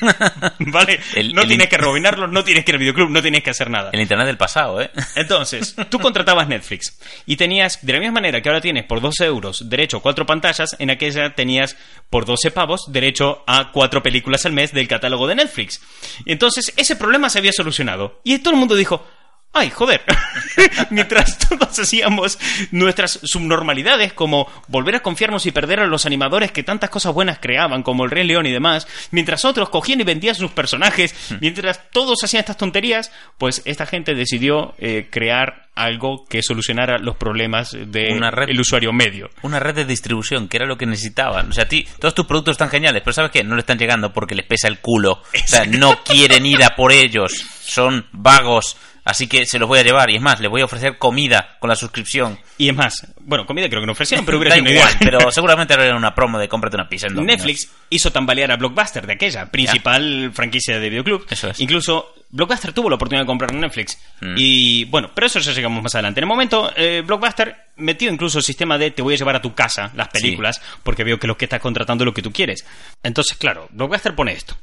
¿Vale? El- no el tienes in- que rebobinarlos, no tienes que ir al videoclub, no tienes que hacer nada. El internet del pasado, ¿eh? Entonces, tú contratabas Netflix y tenías, de la misma manera que ahora tienes por 12 euros derecho a cuatro pantallas, en aquella tenías por 12 pavos derecho a cuatro películas al mes del catálogo de Netflix. Y entonces ese problema se había solucionado. Y todo el mundo dijo, ay, joder. Mientras todos hacíamos nuestras subnormalidades, como volver a confiarnos y perder a los animadores que tantas cosas buenas creaban, como el Rey León y demás, mientras otros cogían y vendían sus personajes, mientras todos hacían estas tonterías, pues esta gente decidió eh, crear algo que solucionara los problemas del red- usuario medio. Una red de distribución, que era lo que necesitaban. O sea, a ti, todos tus productos están geniales, pero ¿sabes qué? No le están llegando porque les pesa el culo. O sea, no quieren ir a por ellos. Son vagos. Así que se los voy a llevar. Y es más, les voy a ofrecer comida con la suscripción. Y es más, bueno, comida creo que no ofrecieron, pero hubiera sido igual, idea. pero seguramente era una promo de cómprate una pizza en Domino's. Netflix hizo tambalear a Blockbuster de aquella, principal franquicia de videoclub. Eso es. Incluso Blockbuster tuvo la oportunidad de comprar Netflix. Mm. Y bueno, pero eso ya llegamos más adelante. En el momento, eh, Blockbuster metió incluso el sistema de te voy a llevar a tu casa las películas porque veo que lo que estás contratando es lo que tú quieres. Entonces, claro, Blockbuster pone esto.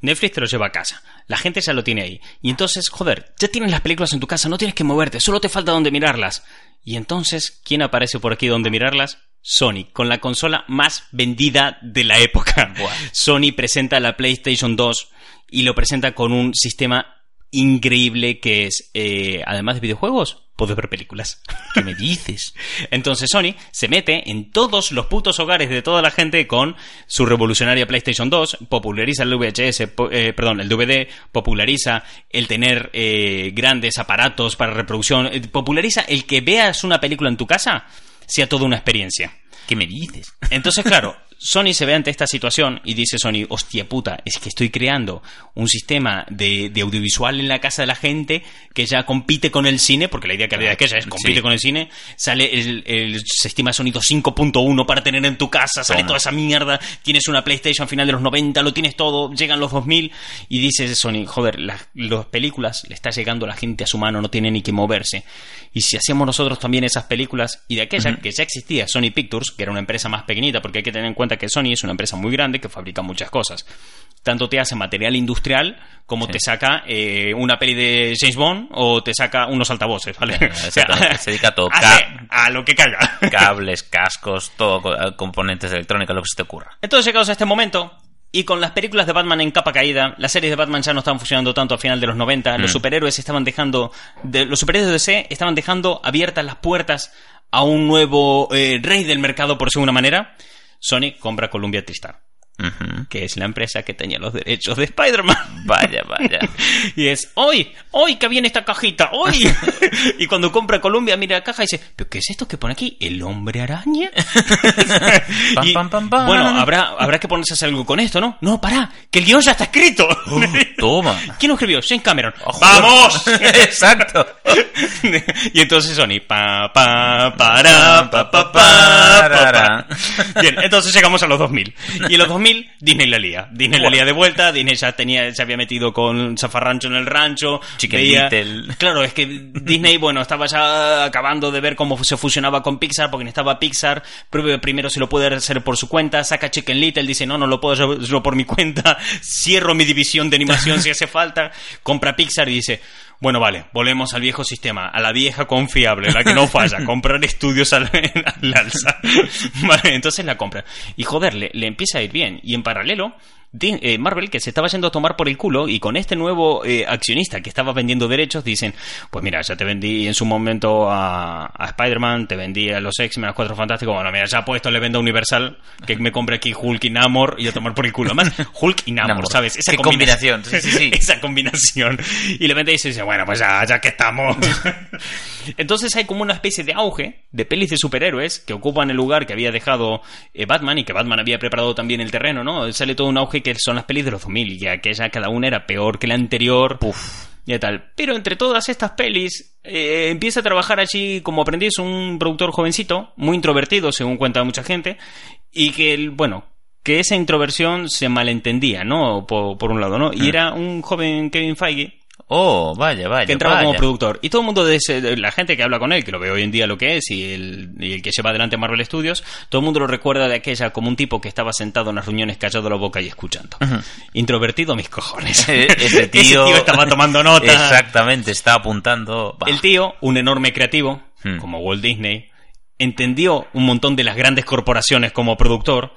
Netflix te lo lleva a casa. La gente ya lo tiene ahí. Y entonces, joder, ya tienes las películas en tu casa, no tienes que moverte, solo te falta donde mirarlas. Y entonces, ¿quién aparece por aquí donde mirarlas? Sony, con la consola más vendida de la época. Sony presenta la PlayStation 2 y lo presenta con un sistema increíble que es, eh, además de videojuegos, puedes ver películas. ¿Qué me dices? Entonces Sony se mete en todos los putos hogares de toda la gente con su revolucionaria PlayStation 2, populariza el VHS, po- eh, perdón, el DVD, populariza el tener eh, grandes aparatos para reproducción, eh, populariza el que veas una película en tu casa sea toda una experiencia. ¿Qué me dices? Entonces, claro, Sony se ve ante esta situación y dice Sony, hostia puta, es que estoy creando un sistema de, de audiovisual en la casa de la gente que ya compite con el cine, porque la idea que había de aquella es compite Sí. con el cine, sale el, el sistema de sonido 5.1 para tener en tu casa, sale Toma. toda esa mierda, tienes una PlayStation a final de los 90, lo tienes todo, llegan los 2000 y dices Sony, joder, las, las películas le está llegando la gente a su mano, no tiene ni que moverse. Y si hacíamos nosotros también esas películas y de aquella que ya existía, Sony Pictures, que era una empresa más pequeñita, porque hay que tener en cuenta que Sony es una empresa muy grande que fabrica muchas cosas. Tanto te hace material industrial como Sí. te saca eh, una peli de James Bond o te saca unos altavoces, ¿vale? Se dedica a todo. a lo que caiga. Cables, cascos, todo, co- componentes de electrónica, lo que se te ocurra. Entonces llegados a este momento, y con las películas de Batman en capa caída, las series de Batman ya no estaban funcionando tanto a final de los 90, los Mm. superhéroes estaban dejando, de, los superhéroes de DC estaban dejando abiertas las puertas a un nuevo eh, rey del mercado, por decirlo de una manera, Sony compra Columbia Tristar. Que es la empresa que tenía los derechos de Spider-Man. Vaya, vaya. Y es, hoy, hoy que viene esta cajita, hoy. y cuando compra Columbia, mira la caja y dice, ¿pero qué es esto que pone aquí? ¿El hombre araña? Y, pam, pam, pam. Bueno, habrá, habrá que ponerse a hacer algo con esto, ¿no? No, pará, que el guion ya está escrito. Toma. ¿Quién lo escribió? James Cameron. Ojo. ¡Vamos! Exacto. y entonces Sony, pa, pa, para, pa, pa, pa, pa, pa. Bien, entonces llegamos a los 2000. Y en los 2000, Disney la lía. Disney la lía de vuelta, Disney ya tenía, se había metido con Zafarrancho en el rancho. Chicken veía- Little. Claro, es que Disney, bueno, estaba ya acabando de ver cómo se fusionaba con Pixar, porque necesitaba Pixar. Primero si lo puede hacer por su cuenta, saca Chicken Little, dice, no, no lo puedo hacerlo por mi cuenta, cierro mi división de animación si hace falta, compra Pixar y dice, bueno, vale, volvemos al viejo sistema, a la vieja confiable, la que no falla, comprar estudios al, al alza. Vale, entonces la compra. Y joder, le, le empieza a ir bien. Y en paralelo, Marvel, que se estaba yendo a tomar por el culo, y con este nuevo eh, accionista que estaba vendiendo derechos, dicen, pues mira, ya te vendí en su momento a, a Spider-Man, te vendí a los X-Men, a los Cuatro Fantásticos, bueno, mira, ya puesto le vendo a Universal, que me compre aquí Hulk y Namor y a tomar por el culo. Además, Hulk y Namor, Namor. ¿sabes? Esa combinación, sí, sí, sí. Esa combinación. Y le vende y dice, bueno, pues ya, ya que estamos. Entonces hay como una especie de auge de pelis de superhéroes que ocupan el lugar que había dejado eh, Batman y que Batman había preparado también el terreno, ¿no? Sale todo un auge que son las pelis de los 2000 y aquella cada una era peor que la anterior. Y tal. Pero entre todas estas pelis, eh, empieza a trabajar allí como aprendiz un productor jovencito, muy introvertido, según cuenta mucha gente, y que, bueno, que esa introversión se malentendía, ¿no? Por, por un lado, ¿no? Y era un joven Kevin Feige, Oh, vaya, vaya. que entraba como vaya. productor. Y todo el mundo, de ese- de la gente que habla con él, que lo ve hoy en día lo que es, y el, y el que lleva adelante Marvel Studios, todo el mundo lo recuerda de aquella como un tipo que estaba sentado en las reuniones callado la boca y escuchando. Introvertido mis cojones. Eh, Ese tío... estaba tomando nota. Exactamente, está apuntando... Va. El tío, un enorme creativo, Hmm. como Walt Disney, entendió un montón de las grandes corporaciones como productor.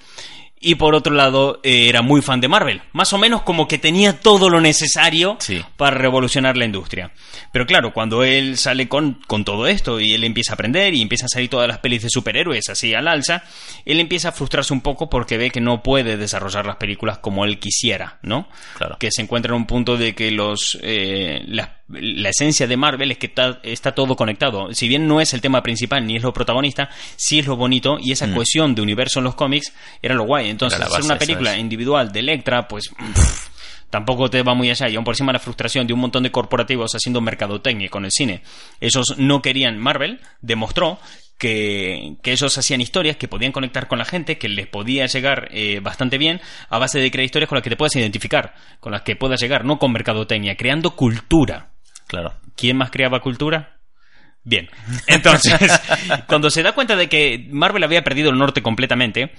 Y por otro lado, eh, era muy fan de Marvel. Más o menos como que tenía todo lo necesario Sí. para revolucionar la industria. Pero claro, cuando él sale con, con todo esto y él empieza a aprender y empieza a salir todas las pelis de superhéroes así al alza, él empieza a frustrarse un poco porque ve que no puede desarrollar las películas como él quisiera, ¿no? Claro. Que se encuentra en un punto de que los eh, la, la esencia de Marvel es que está, está todo conectado. Si bien no es el tema principal ni es lo protagonista, sí es lo bonito y esa cohesión de universo en los cómics era lo guay. Entonces, Mm. Hacer una película ¿sabes? individual de Electra, pues pff, tampoco te va muy allá. Y aún por encima la frustración de un montón de corporativos haciendo mercadotecnia con el cine. Esos no querían Marvel, demostró que, que ellos hacían historias que podían conectar con la gente, que les podía llegar eh, bastante bien a base de crear historias con las que te puedas identificar, con las que puedas llegar, no con mercadotecnia, creando cultura. Claro. ¿Quién más creaba cultura? Bien. Entonces, cuando se da cuenta de que Marvel había perdido el norte completamente,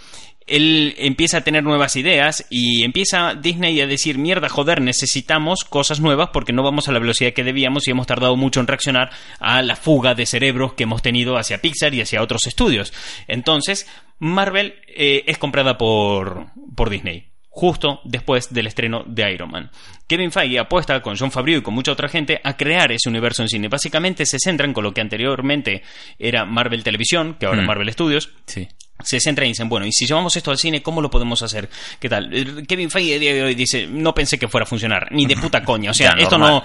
él empieza a tener nuevas ideas y empieza Disney a decir, mierda, joder, necesitamos cosas nuevas porque no vamos a la velocidad que debíamos y hemos tardado mucho en reaccionar a la fuga de cerebros que hemos tenido hacia Pixar y hacia otros estudios. Entonces, Marvel eh, es comprada por, por Disney justo después del estreno de Iron Man. Kevin Feige apuesta con John Favreau y con mucha otra gente a crear ese universo en cine. Básicamente se centran con lo que anteriormente era Marvel Televisión, que ahora es Mm. Marvel Studios, Sí. Se centra y dicen, bueno, y si llevamos esto al cine, ¿cómo lo podemos hacer? ¿Qué tal? Eh, Kevin Feige a día de hoy dice, no pensé que fuera a funcionar, ni de puta coña, o sea, Ya, esto no.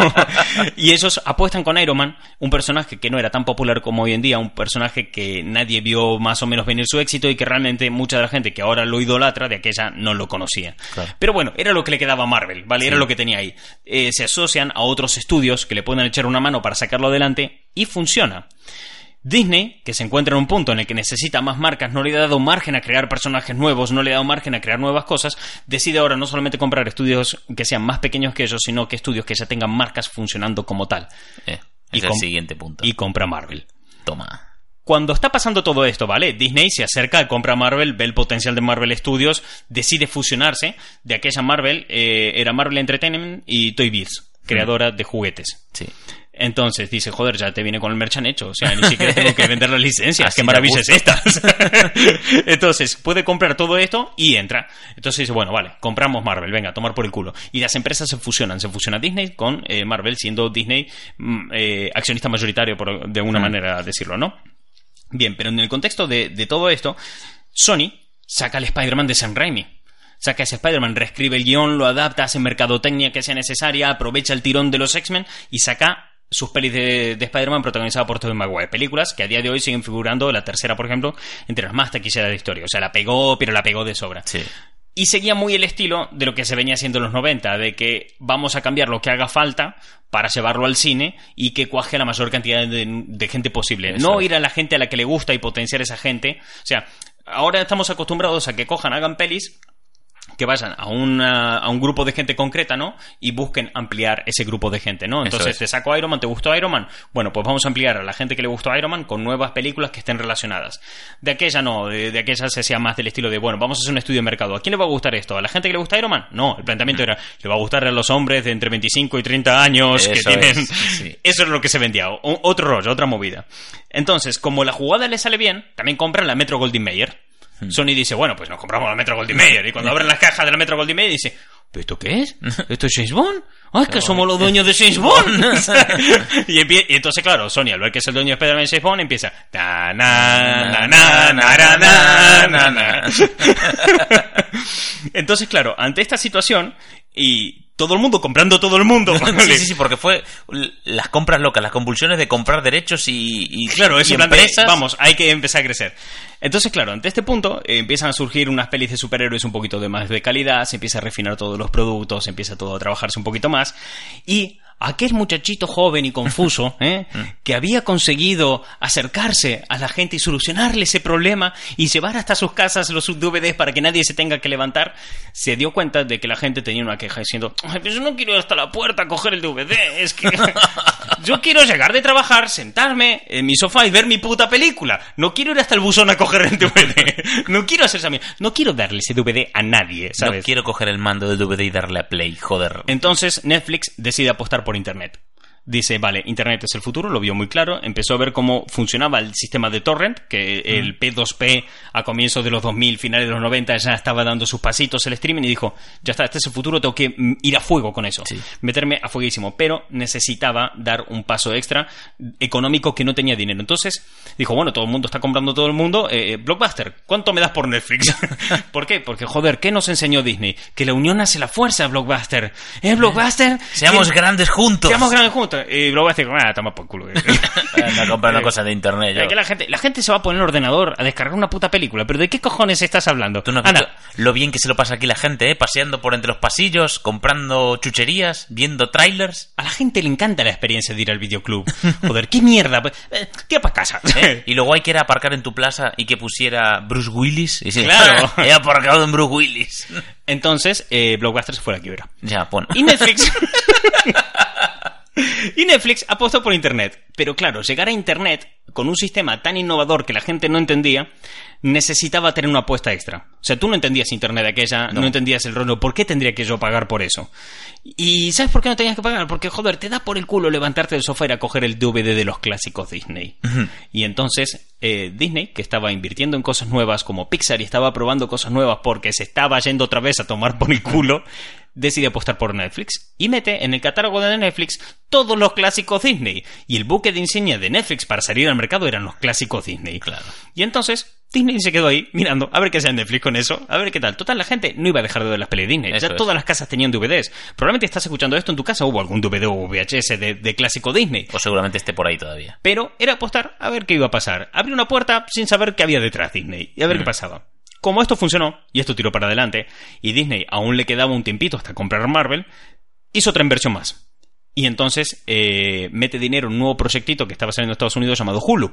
Y ellos apuestan con Iron Man, un personaje que no era tan popular como hoy en día, un personaje que nadie vio más o menos venir su éxito y que realmente mucha de la gente que ahora lo idolatra, de aquella no lo conocía. Claro. Pero bueno, era lo que le quedaba a Marvel, ¿vale? Era Sí. lo que tenía ahí. Eh, se asocian a otros estudios que le pueden echar una mano para sacarlo adelante y funciona. Disney, que se encuentra en un punto en el que necesita más marcas, no le ha dado margen a crear personajes nuevos, no le ha dado margen a crear nuevas cosas, decide ahora no solamente comprar estudios que sean más pequeños que ellos, sino que estudios que ya tengan marcas funcionando como tal. Eh, Y es el com- siguiente punto. Y compra Marvel. Toma. Cuando está pasando todo esto, ¿vale? Disney se acerca, compra Marvel, ve el potencial de Marvel Studios, decide fusionarse. De aquella Marvel, eh, era Marvel Entertainment y Toy Biz, creadora de juguetes. Sí. Entonces dice, joder, ya te viene con el merchan hecho. O sea, ni siquiera tengo que vender las licencias. ¿Qué maravilla es esta? Entonces, puede comprar todo esto y entra. Entonces dice, bueno, vale, compramos Marvel, venga, a tomar por el culo. Y las empresas se fusionan. Se fusiona Disney con eh, Marvel, siendo Disney mm, eh, accionista mayoritario, por, de alguna Mm. manera decirlo, ¿no? Bien, pero en el contexto de, de todo esto, Sony saca el Spider-Man de Sam Raimi. saca ese Spider-Man, reescribe el guion, lo adapta, hace mercadotecnia que sea necesaria, aprovecha el tirón de los X-Men y saca sus pelis de, de Spider-Man protagonizadas por Tobey Maguire. Películas que a día de hoy siguen figurando, la tercera, por ejemplo, entre las más taquilleras de la historia. O sea, la pegó, pero la pegó de sobra. Sí. Y seguía muy el estilo de lo que se venía haciendo en los 90, de que vamos a cambiar lo que haga falta para llevarlo al cine y que cuaje a la mayor cantidad de, de gente posible. Eso no ir a la gente a la que le gusta y potenciar a esa gente. O sea, ahora estamos acostumbrados a que cojan, hagan pelis que vayan a, una- a un grupo de gente concreta, ¿no? Y busquen ampliar ese grupo de gente, ¿no? Entonces, es. te saco Iron Man, ¿te gustó Iron Man? Bueno, pues vamos a ampliar a la gente que le gustó Iron Man con nuevas películas que estén relacionadas. De aquella no, de, de aquella se hacía más del estilo de, bueno, vamos a hacer un estudio de mercado. ¿A quién le va a gustar esto? ¿A la gente que le gusta Iron Man? No, el planteamiento era, le va a gustar a los hombres de entre 25 y 30 años que Eso tienen... es, sí. Eso es lo que se vendía, o- otro rollo, otra movida. Entonces, como la jugada le sale bien, también compran la Metro Goldwyn Mayer. Hmm. Sony dice, bueno, pues nos compramos la Metro Goldie Mayer. Y cuando abren las cajas de la Metro Goldie Mayer, dice, ¿esto qué es? ¿Esto es James Bond? ¡Ay, que somos los dueños de James Bond! y, entonces, claro, Sony, al ver que es el dueño de Spider-Man James Bond, empieza. Entonces, claro, ante esta situación, y todo el mundo comprando todo el mundo... Sí, sí, sí, porque fue las compras locas, las convulsiones de comprar derechos y, y Claro, y es en plan de, empresas. vamos, hay que empezar a crecer. Entonces, claro, ante este punto eh, empiezan a surgir unas pelis de superhéroes un poquito de más de calidad, se empieza a refinar todos los productos, empieza todo a trabajarse un poquito más y aquel muchachito joven y confuso, ¿eh? que había conseguido acercarse a la gente y solucionarle ese problema y llevar hasta sus casas los DVDs para que nadie se tenga que levantar, se dio cuenta de que la gente tenía una queja diciendo, "Ay, pero yo no quiero ir hasta la puerta a coger el DVD, es que yo quiero llegar de trabajar, sentarme en mi sofá y ver mi puta película. No quiero ir hasta el buzón a coger el DVD. No quiero hacer esa mierda. No quiero darle ese DVD a nadie, ¿sabes? No quiero coger el mando del DVD y darle a play, joder. Entonces Netflix decide apostar por Internet. Dice, vale, Internet es el futuro, lo vio muy claro, empezó a ver cómo funcionaba el sistema de torrent, que el P2P a comienzos de los 2000, finales de los 90 ya estaba dando sus pasitos el streaming y dijo, ya está, este es el futuro, tengo que mm, ir a fuego con eso, Sí. meterme a fueguísimo, pero necesitaba dar un paso extra económico que no tenía dinero. Entonces dijo, bueno, todo el mundo está comprando todo el mundo, eh, Blockbuster, ¿cuánto me das por Netflix? ¿Por qué? Porque, joder, ¿qué nos enseñó Disney? Que la unión hace la fuerza, Blockbuster. ¿Eh, Blockbuster? Seamos grandes juntos. Seamos grandes juntos. Y Blockbuster, ah, toma por culo. A comprar una cosa de internet. yo. Que la gente, la gente se va a poner el ordenador a descargar una puta película. ¿Pero de qué cojones estás hablando? Tú no Anda, lo bien que se lo pasa aquí la gente, ¿eh? Paseando por entre los pasillos, comprando chucherías, viendo trailers. a la gente le encanta la experiencia de ir al videoclub. Joder, qué mierda. Eh, Tira para casa. ¿eh? Y luego hay que ir a aparcar en tu plaza y que pusiera Bruce Willis. Y sí, Claro. He aparcado en Bruce Willis. Entonces, eh, Blockbuster se fue a la quiebra. Ya, bueno. Y Netflix. y Netflix apostó por Internet. Pero claro, llegar a Internet con un sistema tan innovador que la gente no entendía, necesitaba tener una apuesta extra. O sea, tú no entendías Internet aquella, no, entendías el rollo. ¿Por qué tendría que yo pagar por eso? Y ¿sabes por qué no tenías que pagar? Porque, joder, te da por el culo levantarte del sofá y ir a coger el DVD de los clásicos Disney. y entonces, eh, Disney, que estaba invirtiendo en cosas nuevas como Pixar y estaba probando cosas nuevas porque se estaba yendo otra vez a tomar por el culo, decide apostar por Netflix y mete en el catálogo de Netflix todos los clásicos Disney. Y el buque de insignia de Netflix para salir al mercado eran los clásicos Disney. Claro. Y entonces Disney se quedó ahí mirando a ver qué hacía Netflix con eso, a ver qué tal. Total, la gente no iba a dejar de ver las pelis de Disney. Eso ya es. todas las casas tenían DVDs. Probablemente estás escuchando esto en tu casa, hubo algún DVD o VHS de, de clásico Disney. O seguramente esté por ahí todavía. Pero era apostar a ver qué iba a pasar. Abrir una puerta sin saber qué había detrás Disney y a ver qué pasaba. Como esto funcionó, y esto tiró para adelante, y Disney aún le quedaba un tiempito hasta comprar Marvel, hizo otra inversión más. Y entonces eh, mete dinero en un nuevo proyectito que estaba saliendo en Estados Unidos llamado Hulu,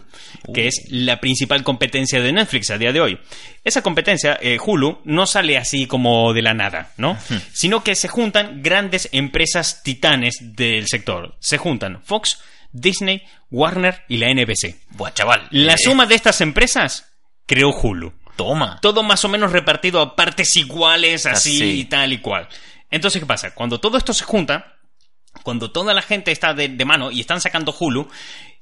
que es la principal competencia de Netflix a día de hoy. Esa competencia, eh, Hulu, no sale así como de la nada, ¿no? Sino que se juntan grandes empresas titanes del sector. Se juntan Fox, Disney, Warner y la NBC. Buah, chaval. La Eh, suma de estas empresas creó Hulu. Toma. Todo más o menos repartido a partes iguales, así Así. y tal y cual. Entonces, ¿qué pasa? Cuando todo esto se junta, cuando toda la gente está de, de mano y están sacando Hulu,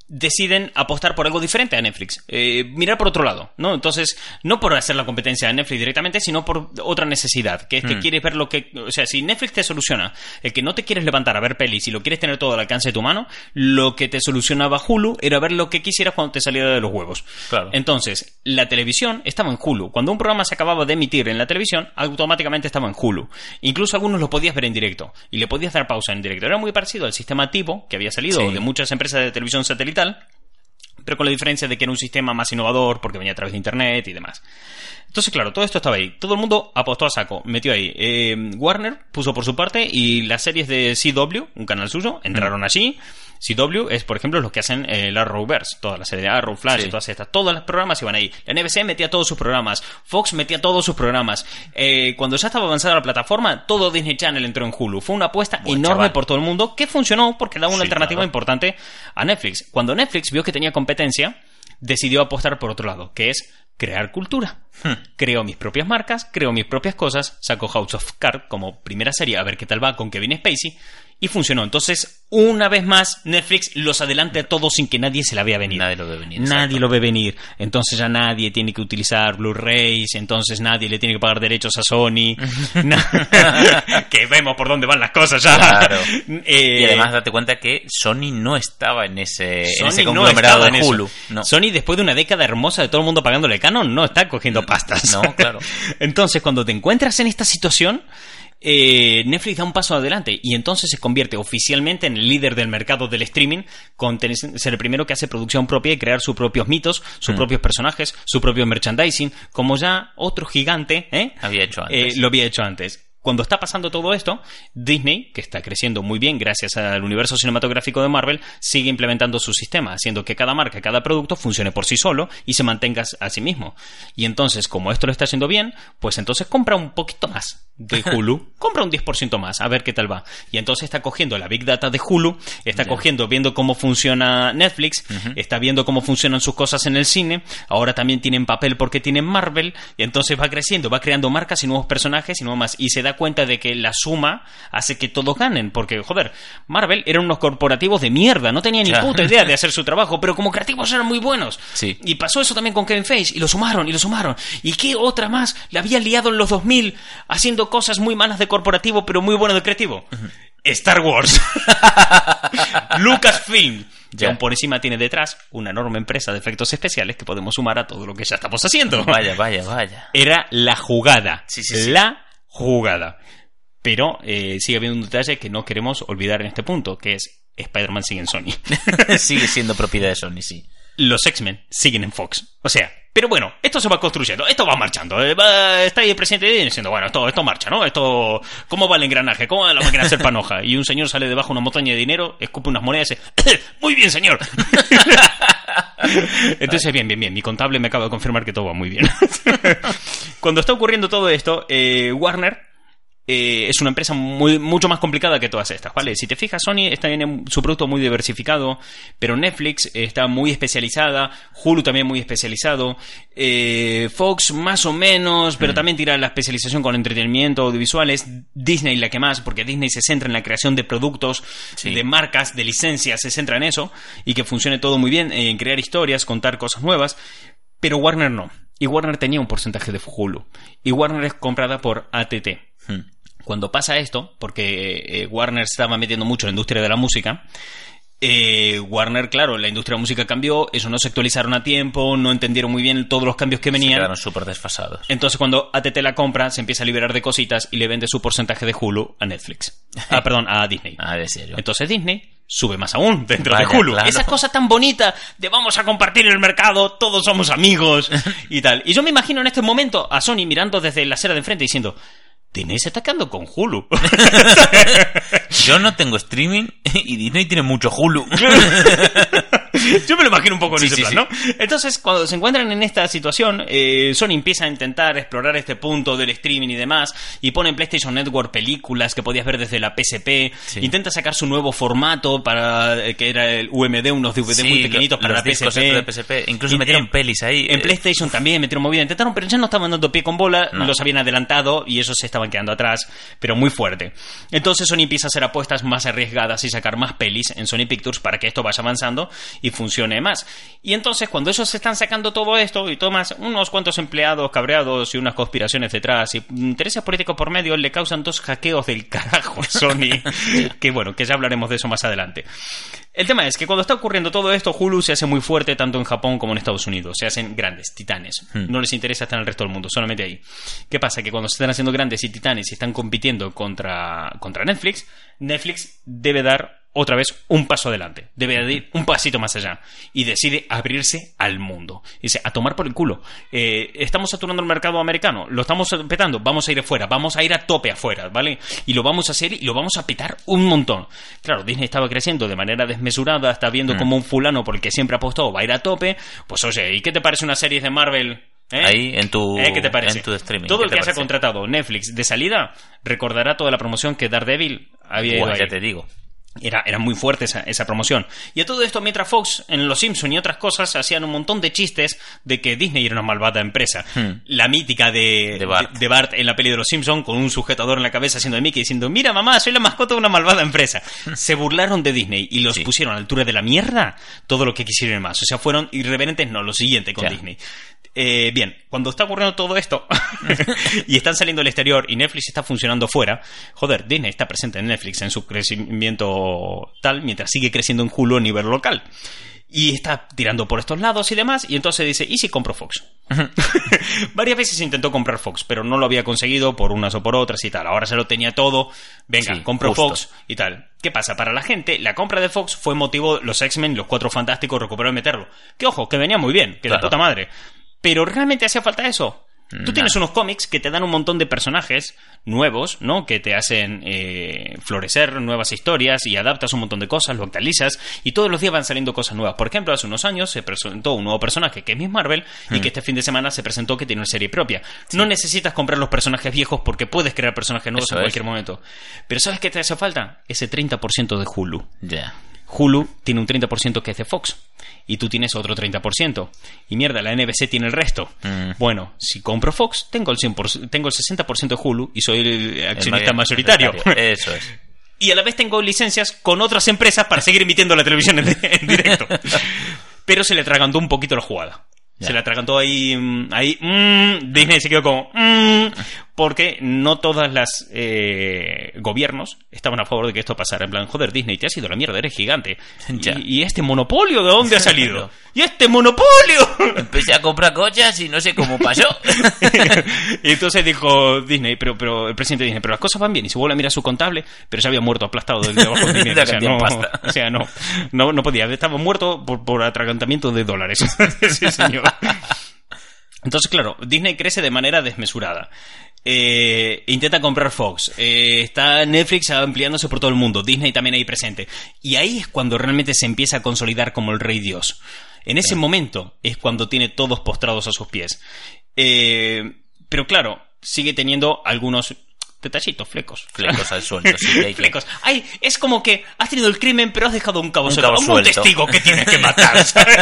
deciden apostar por algo diferente a Netflix, eh, mirar por otro lado, ¿no? Entonces, no por hacer la competencia de Netflix directamente, sino por otra necesidad, que es que Mm. quieres ver lo que, o sea, si Netflix te soluciona el que no te quieres levantar a ver pelis y lo quieres tener todo al alcance de tu mano, lo que te solucionaba Hulu era ver lo que quisieras cuando te saliera de los huevos. Claro. Entonces, la televisión estaba en Hulu. Cuando un programa se acababa de emitir en la televisión, automáticamente estaba en Hulu. Incluso algunos lo podías ver en directo y le podías dar pausa en directo. Era muy parecido al sistema Tivo que había salido Sí. de muchas empresas de televisión satelital, pero con la diferencia de que era un sistema más innovador porque venía a través de internet y demás. Entonces, claro, todo esto estaba ahí. Todo el mundo apostó a saco, metió ahí. Eh, Warner puso por su parte y las series de CW, un canal suyo, entraron allí. CW es, por ejemplo, los que hacen eh, el Arrowverse, toda la serie de Arrow, Flash Sí. todas estas. Todos los programas iban ahí. La NBC metía todos sus programas. Fox metía todos sus programas. Eh, cuando ya estaba avanzada la plataforma, todo Disney Channel entró en Hulu. Fue una apuesta Buen enorme chaval. por todo el mundo que funcionó porque daba una Sí, alternativa claro. importante a Netflix. Cuando Netflix vio que tenía competencia, decidió apostar por otro lado, que es crear cultura. Hmm. Creo mis propias marcas, creo mis propias cosas, saco House of Cards como primera serie a ver qué tal va con Kevin Spacey y funcionó. Entonces, una vez más, Netflix los adelanta a todos sin que nadie se la vea venir. Nadie lo ve venir, Nadie lo ve venir. Entonces ya nadie tiene que utilizar Blu-rays, entonces nadie le tiene que pagar derechos a Sony. Que vemos por dónde van las cosas ya. Claro. Eh, Y además date cuenta que Sony no estaba en ese, en conglomerado de. Hulu. No. Sony, después de una década hermosa de todo el mundo pagándole canon, no está cogiendo pastas. no, claro. Entonces, cuando te encuentras en esta situación, eh, Netflix da un paso adelante y entonces se convierte oficialmente en el líder del mercado del streaming, con tener- ser el primero que hace producción propia y crear sus propios mitos, sus Mm. propios personajes, su propio merchandising, como ya otro gigante ¿eh? Había hecho antes. Eh, lo había hecho antes. Cuando está pasando todo esto, Disney, que está creciendo muy bien gracias al universo cinematográfico de Marvel, sigue implementando su sistema, haciendo que cada marca, cada producto funcione por sí solo y se mantenga a sí mismo. Y entonces, como esto lo está haciendo bien, pues entonces compra un poquito más de Hulu, compra un 10% más, a ver qué tal va. Y entonces está cogiendo la Big Data de Hulu, está cogiendo, viendo cómo funciona Netflix, está viendo cómo funcionan sus cosas en el cine, ahora también tienen papel porque tienen Marvel, y entonces va creciendo, va creando marcas y nuevos personajes y nuevo más, y se da cuenta de que la suma hace que todos ganen, porque, joder, Marvel eran unos corporativos de mierda, no tenían ni puta idea de hacer su trabajo, pero como creativos eran muy buenos. Sí. Y pasó eso también con Kevin Feige, y lo sumaron, y lo sumaron. ¿Y qué otra más le había liado en los 2000 haciendo cosas muy malas de corporativo, pero muy buenas de creativo? Star Wars. Lucasfilm. Ya. aún por encima tiene detrás una enorme empresa de efectos especiales que podemos sumar a todo lo que ya estamos haciendo. Vaya, vaya, vaya. Era la jugada. Sí, sí, sí. La jugada. Pero eh, sigue habiendo un detalle que no queremos olvidar en este punto, que es Spider-Man sigue en Sony. Sigue siendo propiedad de Sony, sí. Los X-Men siguen en Fox. O sea, pero bueno, esto se va construyendo, esto va marchando. eh, está ahí el presidente diciendo, bueno, esto, esto marcha, ¿no? Esto, ¿cómo va el engranaje? ¿Cómo va la máquina de hacer panoja? Y un señor sale debajo de una montaña de dinero, escupe unas monedas y dice, muy bien, señor. Entonces, bien, bien, bien. Mi contable me acaba de confirmar que todo va muy bien. Cuando está ocurriendo todo esto, eh, Warner eh, es una empresa muy, mucho más complicada que todas estas, ¿vale? Si te fijas, Sony está en su producto muy diversificado, pero Netflix está muy especializada, Hulu también muy especializado, eh, Fox más o menos, pero también tira la especialización con entretenimiento audiovisuales, Disney la que más, porque Disney se centra en la creación de productos, Sí. de marcas, de licencias, se centra en eso, y que funcione todo muy bien, en crear historias, contar cosas nuevas, pero Warner no. Y Warner tenía un porcentaje de Hulu. Y Warner es comprada por ATT. Cuando pasa esto, porque eh, Warner se estaba metiendo mucho en la industria de la música, eh, Warner, claro, la industria de la música cambió, eso no se actualizaron a tiempo, no entendieron muy bien todos los cambios que Se venían. quedaron súper desfasados. Entonces cuando ATT la compra, se empieza a liberar de cositas y le vende su porcentaje de Hulu a Netflix. Ah, perdón, a Disney. Ah, decía yo. Entonces Disney sube más aún dentro Vaya, de Hulu. claro. Esa cosa tan bonita de vamos a compartir el mercado, todos somos amigos y tal. Y yo me imagino en este momento a Sony mirando desde la acera de enfrente diciendo, Disney se está quedando con Hulu. Yo no tengo streaming y Disney tiene mucho Hulu. Yo me lo imagino un poco en Sí, ese sí, plan, sí. ¿no? Entonces, cuando se encuentran en esta situación, eh, Sony empieza a intentar explorar este punto del streaming y demás, y pone en PlayStation Network películas que podías ver desde la PSP, intenta sacar su nuevo formato para eh, que era el UMD, unos DVD muy pequeñitos lo- para la PSP. estos de PSP. Incluso Y metieron pelis ahí. En eh, PlayStation también metieron movida. Intentaron, pero ya no estaban dando pie con bola, No. los habían adelantado y esos se estaban quedando atrás, pero muy fuerte. Entonces Sony empieza a hacer apuestas más arriesgadas y sacar más pelis en Sony Pictures para que esto vaya avanzando y y funcione más. Y entonces, cuando ellos están sacando todo esto y tomas unos cuantos empleados cabreados y unas conspiraciones detrás y intereses políticos por medio, le causan dos hackeos del carajo a Sony, que bueno, que ya hablaremos de eso más adelante. El tema es que cuando está ocurriendo todo esto, Hulu se hace muy fuerte tanto en Japón como en Estados Unidos. Se hacen grandes, titanes. Hmm. No les interesa estar en el resto del mundo, solamente ahí. ¿Qué pasa? Que cuando se están haciendo grandes y titanes y están compitiendo contra, contra Netflix, Netflix debe dar otra vez un paso adelante. Debe de ir un pasito más allá. Y decide abrirse al mundo. Dice, a tomar por el culo. Eh, estamos saturando el mercado americano. Lo estamos petando. Vamos a ir afuera. Vamos a ir a tope afuera, ¿vale? Y lo vamos a hacer y lo vamos a petar un montón. Claro, Disney estaba creciendo de manera desmesurada. Está viendo Mm. como un fulano por el que siempre apostó va a ir a tope. Pues oye, ¿y qué te parece una serie de Marvel? ¿Eh? Ahí, en tu, ¿Eh? ¿Qué te parece? en tu streaming. Todo ¿qué el que haya contratado Netflix de salida recordará toda la promoción que Daredevil había ido Buah, ahí. ya te digo. Era, era muy fuerte esa, esa promoción. Y a todo esto, mientras Fox en Los Simpson y otras cosas hacían un montón de chistes de que Disney era una malvada empresa. Hmm. La mítica de, De Bart. de Bart en la peli de Los Simpson con un sujetador en la cabeza haciendo de Mickey diciendo, mira mamá, soy la mascota de una malvada empresa. Se burlaron de Disney y los Sí. pusieron a la altura de la mierda todo lo que quisieron más. O sea, fueron irreverentes, no, lo siguiente con Ya. Disney. Eh, bien, cuando está ocurriendo todo esto y están saliendo al exterior y Netflix está funcionando fuera, joder, Disney está presente en Netflix en su crecimiento tal, mientras sigue creciendo en Hulu a nivel local. Y está tirando por estos lados y demás, y entonces dice, ¿y si compro Fox? Varias veces intentó comprar Fox, pero no lo había conseguido por unas o por otras y tal. Ahora se lo tenía todo. Venga, Sí, compro justo. Fox y tal. ¿Qué pasa? Para la gente, la compra de Fox fue motivo los X-Men, los cuatro fantásticos, recuperó y meterlo. Que ojo, que venía muy bien, que Claro. puta madre. Pero ¿realmente hacía falta eso? Tú tienes unos cómics que te dan un montón de personajes nuevos, ¿no? Que te hacen eh, florecer nuevas historias y adaptas un montón de cosas, lo actualizas y todos los días van saliendo cosas nuevas. Por ejemplo, hace unos años se presentó un nuevo personaje que es Miss Marvel Hmm. y que este fin de semana se presentó que tiene una serie propia. No necesitas comprar los personajes viejos porque puedes crear personajes nuevos Eso en es. cualquier momento. Pero ¿sabes qué te hace falta? Ese 30% de Hulu. Ya. Hulu tiene un 30% que es de Fox y tú tienes otro 30%. Y mierda, la NBC tiene el resto. Mm. Bueno, si compro Fox, tengo el, 100%, tengo el 60% de Hulu y soy el accionista mayor- mayoritario. Eso es. y a la vez tengo licencias con otras empresas para seguir emitiendo la televisión en, en directo. Pero se le atragantó un poquito la jugada. Se le atragantó ahí, mm, ahí, mm, Disney se quedó como, porque no todas las eh, gobiernos estaban a favor de que esto pasara. En plan, joder, Disney, te has ido a la mierda, eres gigante. ¿Y, y este monopolio de dónde ha salido? ¿Y este monopolio? Empecé a comprar coches y no sé cómo pasó. y entonces dijo Disney, pero, pero el presidente Disney, pero las cosas van bien. Y se vuelve a mirar su contable, pero se había muerto aplastado del debajo del dinero. O sea, no, de o sea, no, no, no podía. Estaba muerto por, por atragantamiento de dólares. sí, señor. Entonces, claro, Disney crece de manera desmesurada. Eh, intenta comprar Fox. Eh, está Netflix ampliándose por todo el mundo. Disney también ahí presente. Y ahí es cuando realmente se empieza a consolidar como el rey Dios. En ese momento es cuando tiene todos postrados a sus pies. Eh, pero claro, sigue teniendo algunos detallitos, flecos. Flecos al suelto, sí, Flecos. Ay, es como que has tenido el crimen, pero has dejado un cabo Un cabo Algún suelto. testigo que tienes que matar. ¿sabes?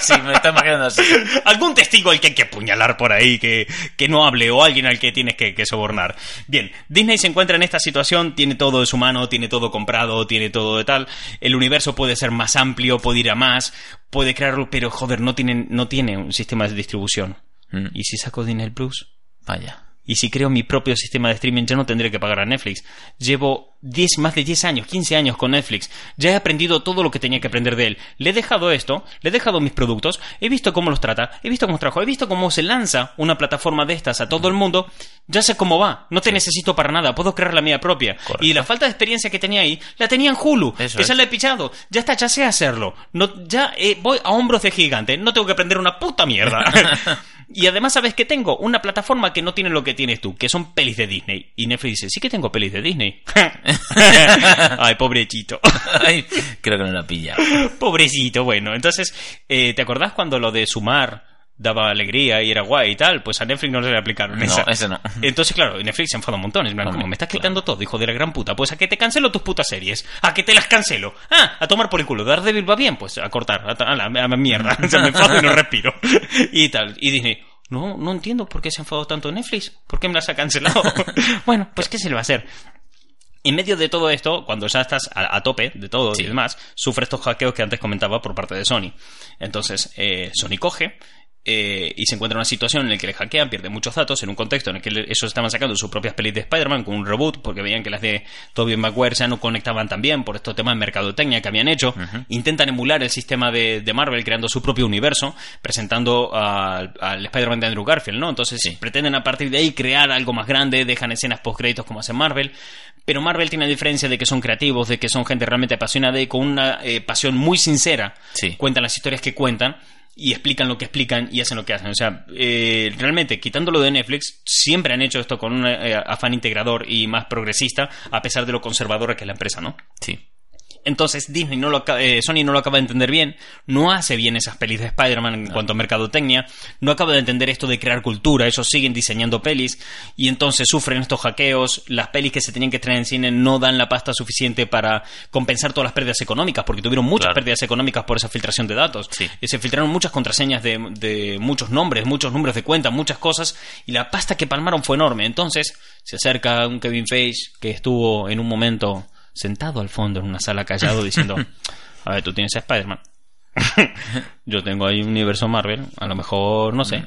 Sí, me está imaginando así. Algún testigo al que hay que apuñalar por ahí, que, que no hable, o alguien al que tienes que, que sobornar. Bien, Disney se encuentra en esta situación, tiene todo de su mano, tiene todo comprado, tiene todo de tal. El universo puede ser más amplio, puede ir a más, puede crearlo, pero joder, no tiene, no tiene un sistema de distribución. Mm, ¿Y si saco Disney Plus? Vaya. Y si creo mi propio sistema de streaming, ya no tendré que pagar a Netflix. Llevo 10, más de 10 años, 15 años con Netflix. Ya he aprendido todo lo que tenía que aprender de él. Le he dejado esto, le he dejado mis productos, he visto cómo los trata, he visto cómo trabaja, he visto cómo se lanza una plataforma de estas a todo el mundo. Ya sé cómo va, no te necesito para nada, puedo crear la mía propia. Correcto. Y la falta de experiencia que tenía ahí, la tenía en Hulu, Eso que es. ya la he pichado. Ya está, ya sé hacerlo. No, ya eh, voy a hombros de gigante, no tengo que aprender una puta mierda. Y además, ¿sabes qué tengo? Una plataforma que no tiene lo que tienes tú, que son pelis de Disney. Y Netflix dice, sí que tengo pelis de Disney. Ay, pobrecito. Ay, creo que no la pilla. pobrecito, bueno. Entonces, eh, ¿te acordás cuando lo de sumar daba alegría y era guay y tal? Pues a Netflix no se le aplicaron No, esa. ese no. Entonces, claro, Netflix se enfada un montón. Es Hombre, como me estás claro. quitando todo, hijo de la gran puta. Pues a que te cancelo tus putas series. A que te las cancelo. Ah, a tomar por el culo. Daredevil va bien, pues a cortar. A, la, a la mierda. O sea, me enfado y no respiro. Y tal. Y Disney, no, no entiendo por qué se ha enfadado tanto Netflix. ¿Por qué me las ha cancelado? bueno, pues ¿qué se le va a hacer? En medio de todo esto, cuando ya estás a, a tope de todo Sí. y demás, sufre estos hackeos que antes comentaba por parte de Sony. Entonces, eh, Sony coge eh, y se encuentra en una situación en la que le hackean, pierde muchos datos, en un contexto en el que ellos estaban sacando sus propias pelis de Spider-Man con un reboot, porque veían que las de Tobey Maguire ya no conectaban tan bien por estos temas de mercadotecnia que habían hecho. Intentan emular el sistema de, de Marvel creando su propio universo, presentando al, Spider-Man de Andrew Garfield, ¿no? Entonces pretenden a partir de ahí crear algo más grande, dejan escenas post-créditos como hace Marvel, pero Marvel tiene la diferencia de que son creativos, de que son gente realmente apasionada y con una eh, pasión muy sincera Sí. cuentan las historias que cuentan y explican lo que explican y hacen lo que hacen. O sea, eh, realmente, quitándolo de Netflix, siempre han hecho esto con un eh, afán integrador y más progresista, a pesar de lo conservadora que es la empresa, ¿no? Sí. Entonces Disney no lo eh, Sony no lo acaba de entender bien, no hace bien esas pelis de Spider-Man en cuanto a mercadotecnia, no acaba de entender esto de crear cultura, ellos siguen diseñando pelis y entonces sufren estos hackeos, las pelis que se tenían que estrenar en cine no dan la pasta suficiente para compensar todas las pérdidas económicas, porque tuvieron muchas Claro. pérdidas económicas por esa filtración de datos. Sí. Y se filtraron muchas contraseñas de, de muchos nombres, muchos números de cuenta, muchas cosas, y la pasta que palmaron fue enorme. Entonces se acerca un Kevin Feige que estuvo en un momento sentado al fondo en una sala callado diciendo, a ver, tú tienes a Spider-Man. yo tengo ahí un universo Marvel, a lo mejor, no sé,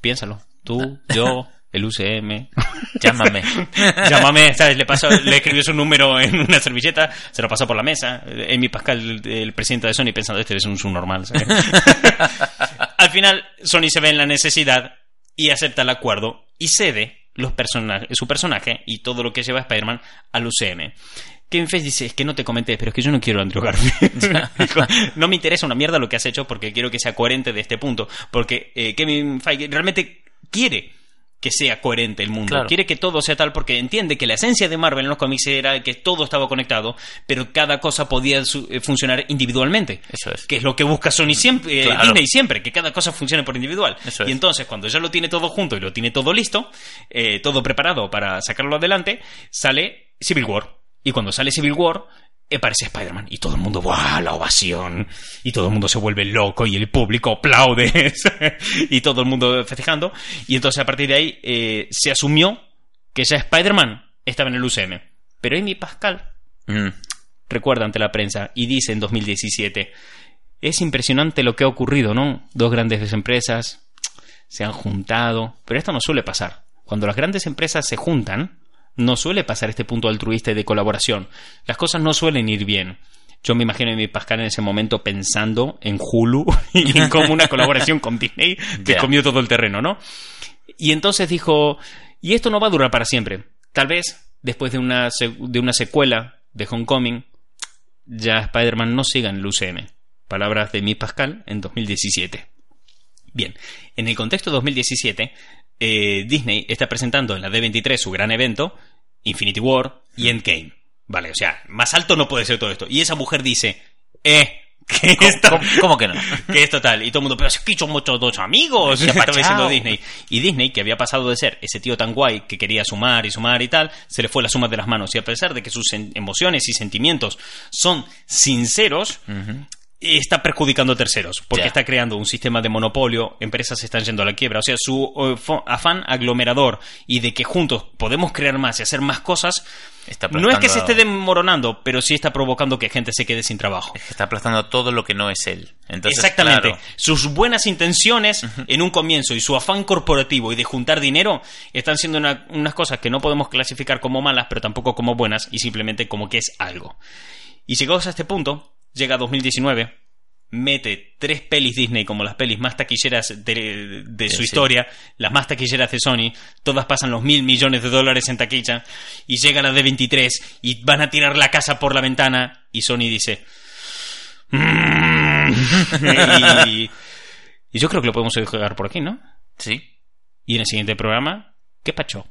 piénsalo. Tú, yo, el UCM. Llámame. Llámame, ¿sabes? Le, pasó, le escribió su número en una servilleta, se lo pasó por la mesa. Amy Pascal, el, presidente de Sony, pensando, este es un subnormal. ¿sabes? Al final, Sony se ve en la necesidad y acepta el acuerdo y cede los persona- su personaje y todo lo que lleva Spider-Man al UCM. Kevin Feige dice, es que no te comenté, pero es que yo no quiero Andrew Garfield. No me interesa una mierda lo que has hecho porque quiero que sea coherente de este punto. Porque eh, Kevin Feige realmente quiere que sea coherente el mundo. Claro. Quiere que todo sea tal porque entiende que la esencia de Marvel en los cómics era que todo estaba conectado, pero cada cosa podía eh, funcionar individualmente. Eso es. Que es lo que busca Sony siempre, eh, Claro. Disney siempre, que cada cosa funcione por individual. Eso y es. entonces, cuando ya lo tiene todo junto y lo tiene todo listo, eh, todo preparado para sacarlo adelante, sale Civil War. Y cuando sale Civil War, aparece Spider-Man. Y todo el mundo, ¡buah! La ovación. Y todo el mundo se vuelve loco y el público aplaude. y todo el mundo festejando. Y entonces, a partir de ahí, eh, se asumió que ya Spider-Man estaba en el UCM. Pero Amy Pascal Mm. recuerda ante la prensa y dice en 2017, es impresionante lo que ha ocurrido, ¿no? Dos grandes empresas se han juntado, pero esto no suele pasar. Cuando las grandes empresas se juntan, no suele pasar este punto altruista y de colaboración. Las cosas no suelen ir bien. Yo me imagino a mi Pascal en ese momento pensando en Hulu y en cómo una colaboración con Disney que Ya. comió todo el terreno, ¿no? Y entonces dijo, y esto no va a durar para siempre. Tal vez después de una, de una secuela de Homecoming, ya Spider-Man no siga en el UCM. Palabras de mi Pascal en 2017. Bien, en el contexto de 2017, eh, Disney está presentando en la D23 su gran evento, Infinity War y Endgame. Vale, o sea, más alto no puede ser todo esto. Y esa mujer dice, eh, que ¿Cómo, esto, cómo- cómo que no? que es total. Y todo el mundo, pero es que somos todos dos amigos. Ya Estaba diciendo. Disney. Y Disney, que había pasado de ser ese tío tan guay que quería sumar y sumar y tal, se le fue la suma de las manos. Y a pesar de que sus emociones y sentimientos son sinceros, está perjudicando a terceros, porque está creando un sistema de monopolio, empresas se están yendo a la quiebra, o sea, su eh, afán aglomerador y de que juntos podemos crear más y hacer más cosas, Está no es que se esté desmoronando, pero sí está provocando que gente se quede sin trabajo. Está aplastando todo lo que no es él. Entonces, Exactamente. claro, Sus buenas intenciones en un comienzo y su afán corporativo y de juntar dinero están siendo una- unas cosas que no podemos clasificar como malas, pero tampoco como buenas y simplemente como que es algo. Y llegados a este punto, llega 2019, mete tres pelis Disney como las pelis más taquilleras de, de su Sí, sí. historia, las más taquilleras de Sony, todas pasan los mil millones de dólares en taquilla, y llega la de 23 y van a tirar la casa por la ventana, y Sony dice... "Mm". y, y yo creo que lo podemos dejar por aquí, ¿no? Sí. Y en el siguiente programa, ¿qué pacho?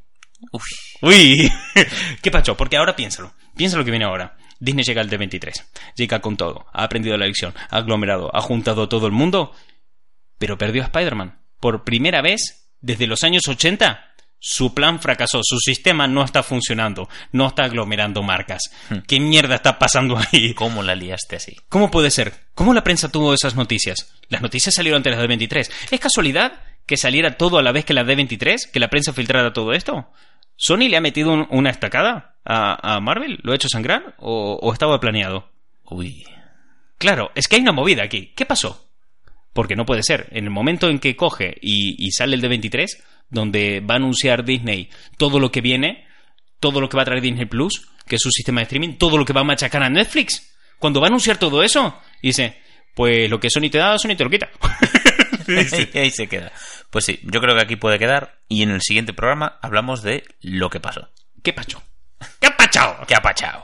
Uy, ¿qué pacho? Porque ahora piénsalo. Piensa lo que viene ahora. Disney llega al D23. Llega con todo. Ha aprendido la lección. Ha aglomerado. Ha juntado a todo el mundo. Pero perdió a Spider-Man. Por primera vez desde los años 80. Su plan fracasó. Su sistema no está funcionando. No está aglomerando marcas. ¿Qué mierda está pasando ahí? ¿Cómo la liaste así? ¿Cómo puede ser? ¿Cómo la prensa tuvo esas noticias? Las noticias salieron antes de las D23. ¿Es casualidad que saliera todo a la vez que la D23? ¿Que la prensa filtrara todo esto? ¿Sony le ha metido un- una estacada a, a Marvel? ¿Lo ha hecho sangrar? ¿O, o estaba planeado? Uy. Claro, es que hay una movida aquí. ¿Qué pasó? Porque no puede ser. En el momento en que coge y, y sale el de 23, donde va a anunciar Disney todo lo que viene, todo lo que va a traer Disney Plus, que es su sistema de streaming, todo lo que va a machacar a Netflix. Cuando va a anunciar todo eso, dice, pues lo que Sony te da, Sony te lo quita. y ahí se queda. Pues sí, yo creo que aquí puede quedar. Y en el siguiente programa hablamos de lo que pasó. ¿Qué pacho? ¿Qué ha pachado? ¿Qué ha pachado?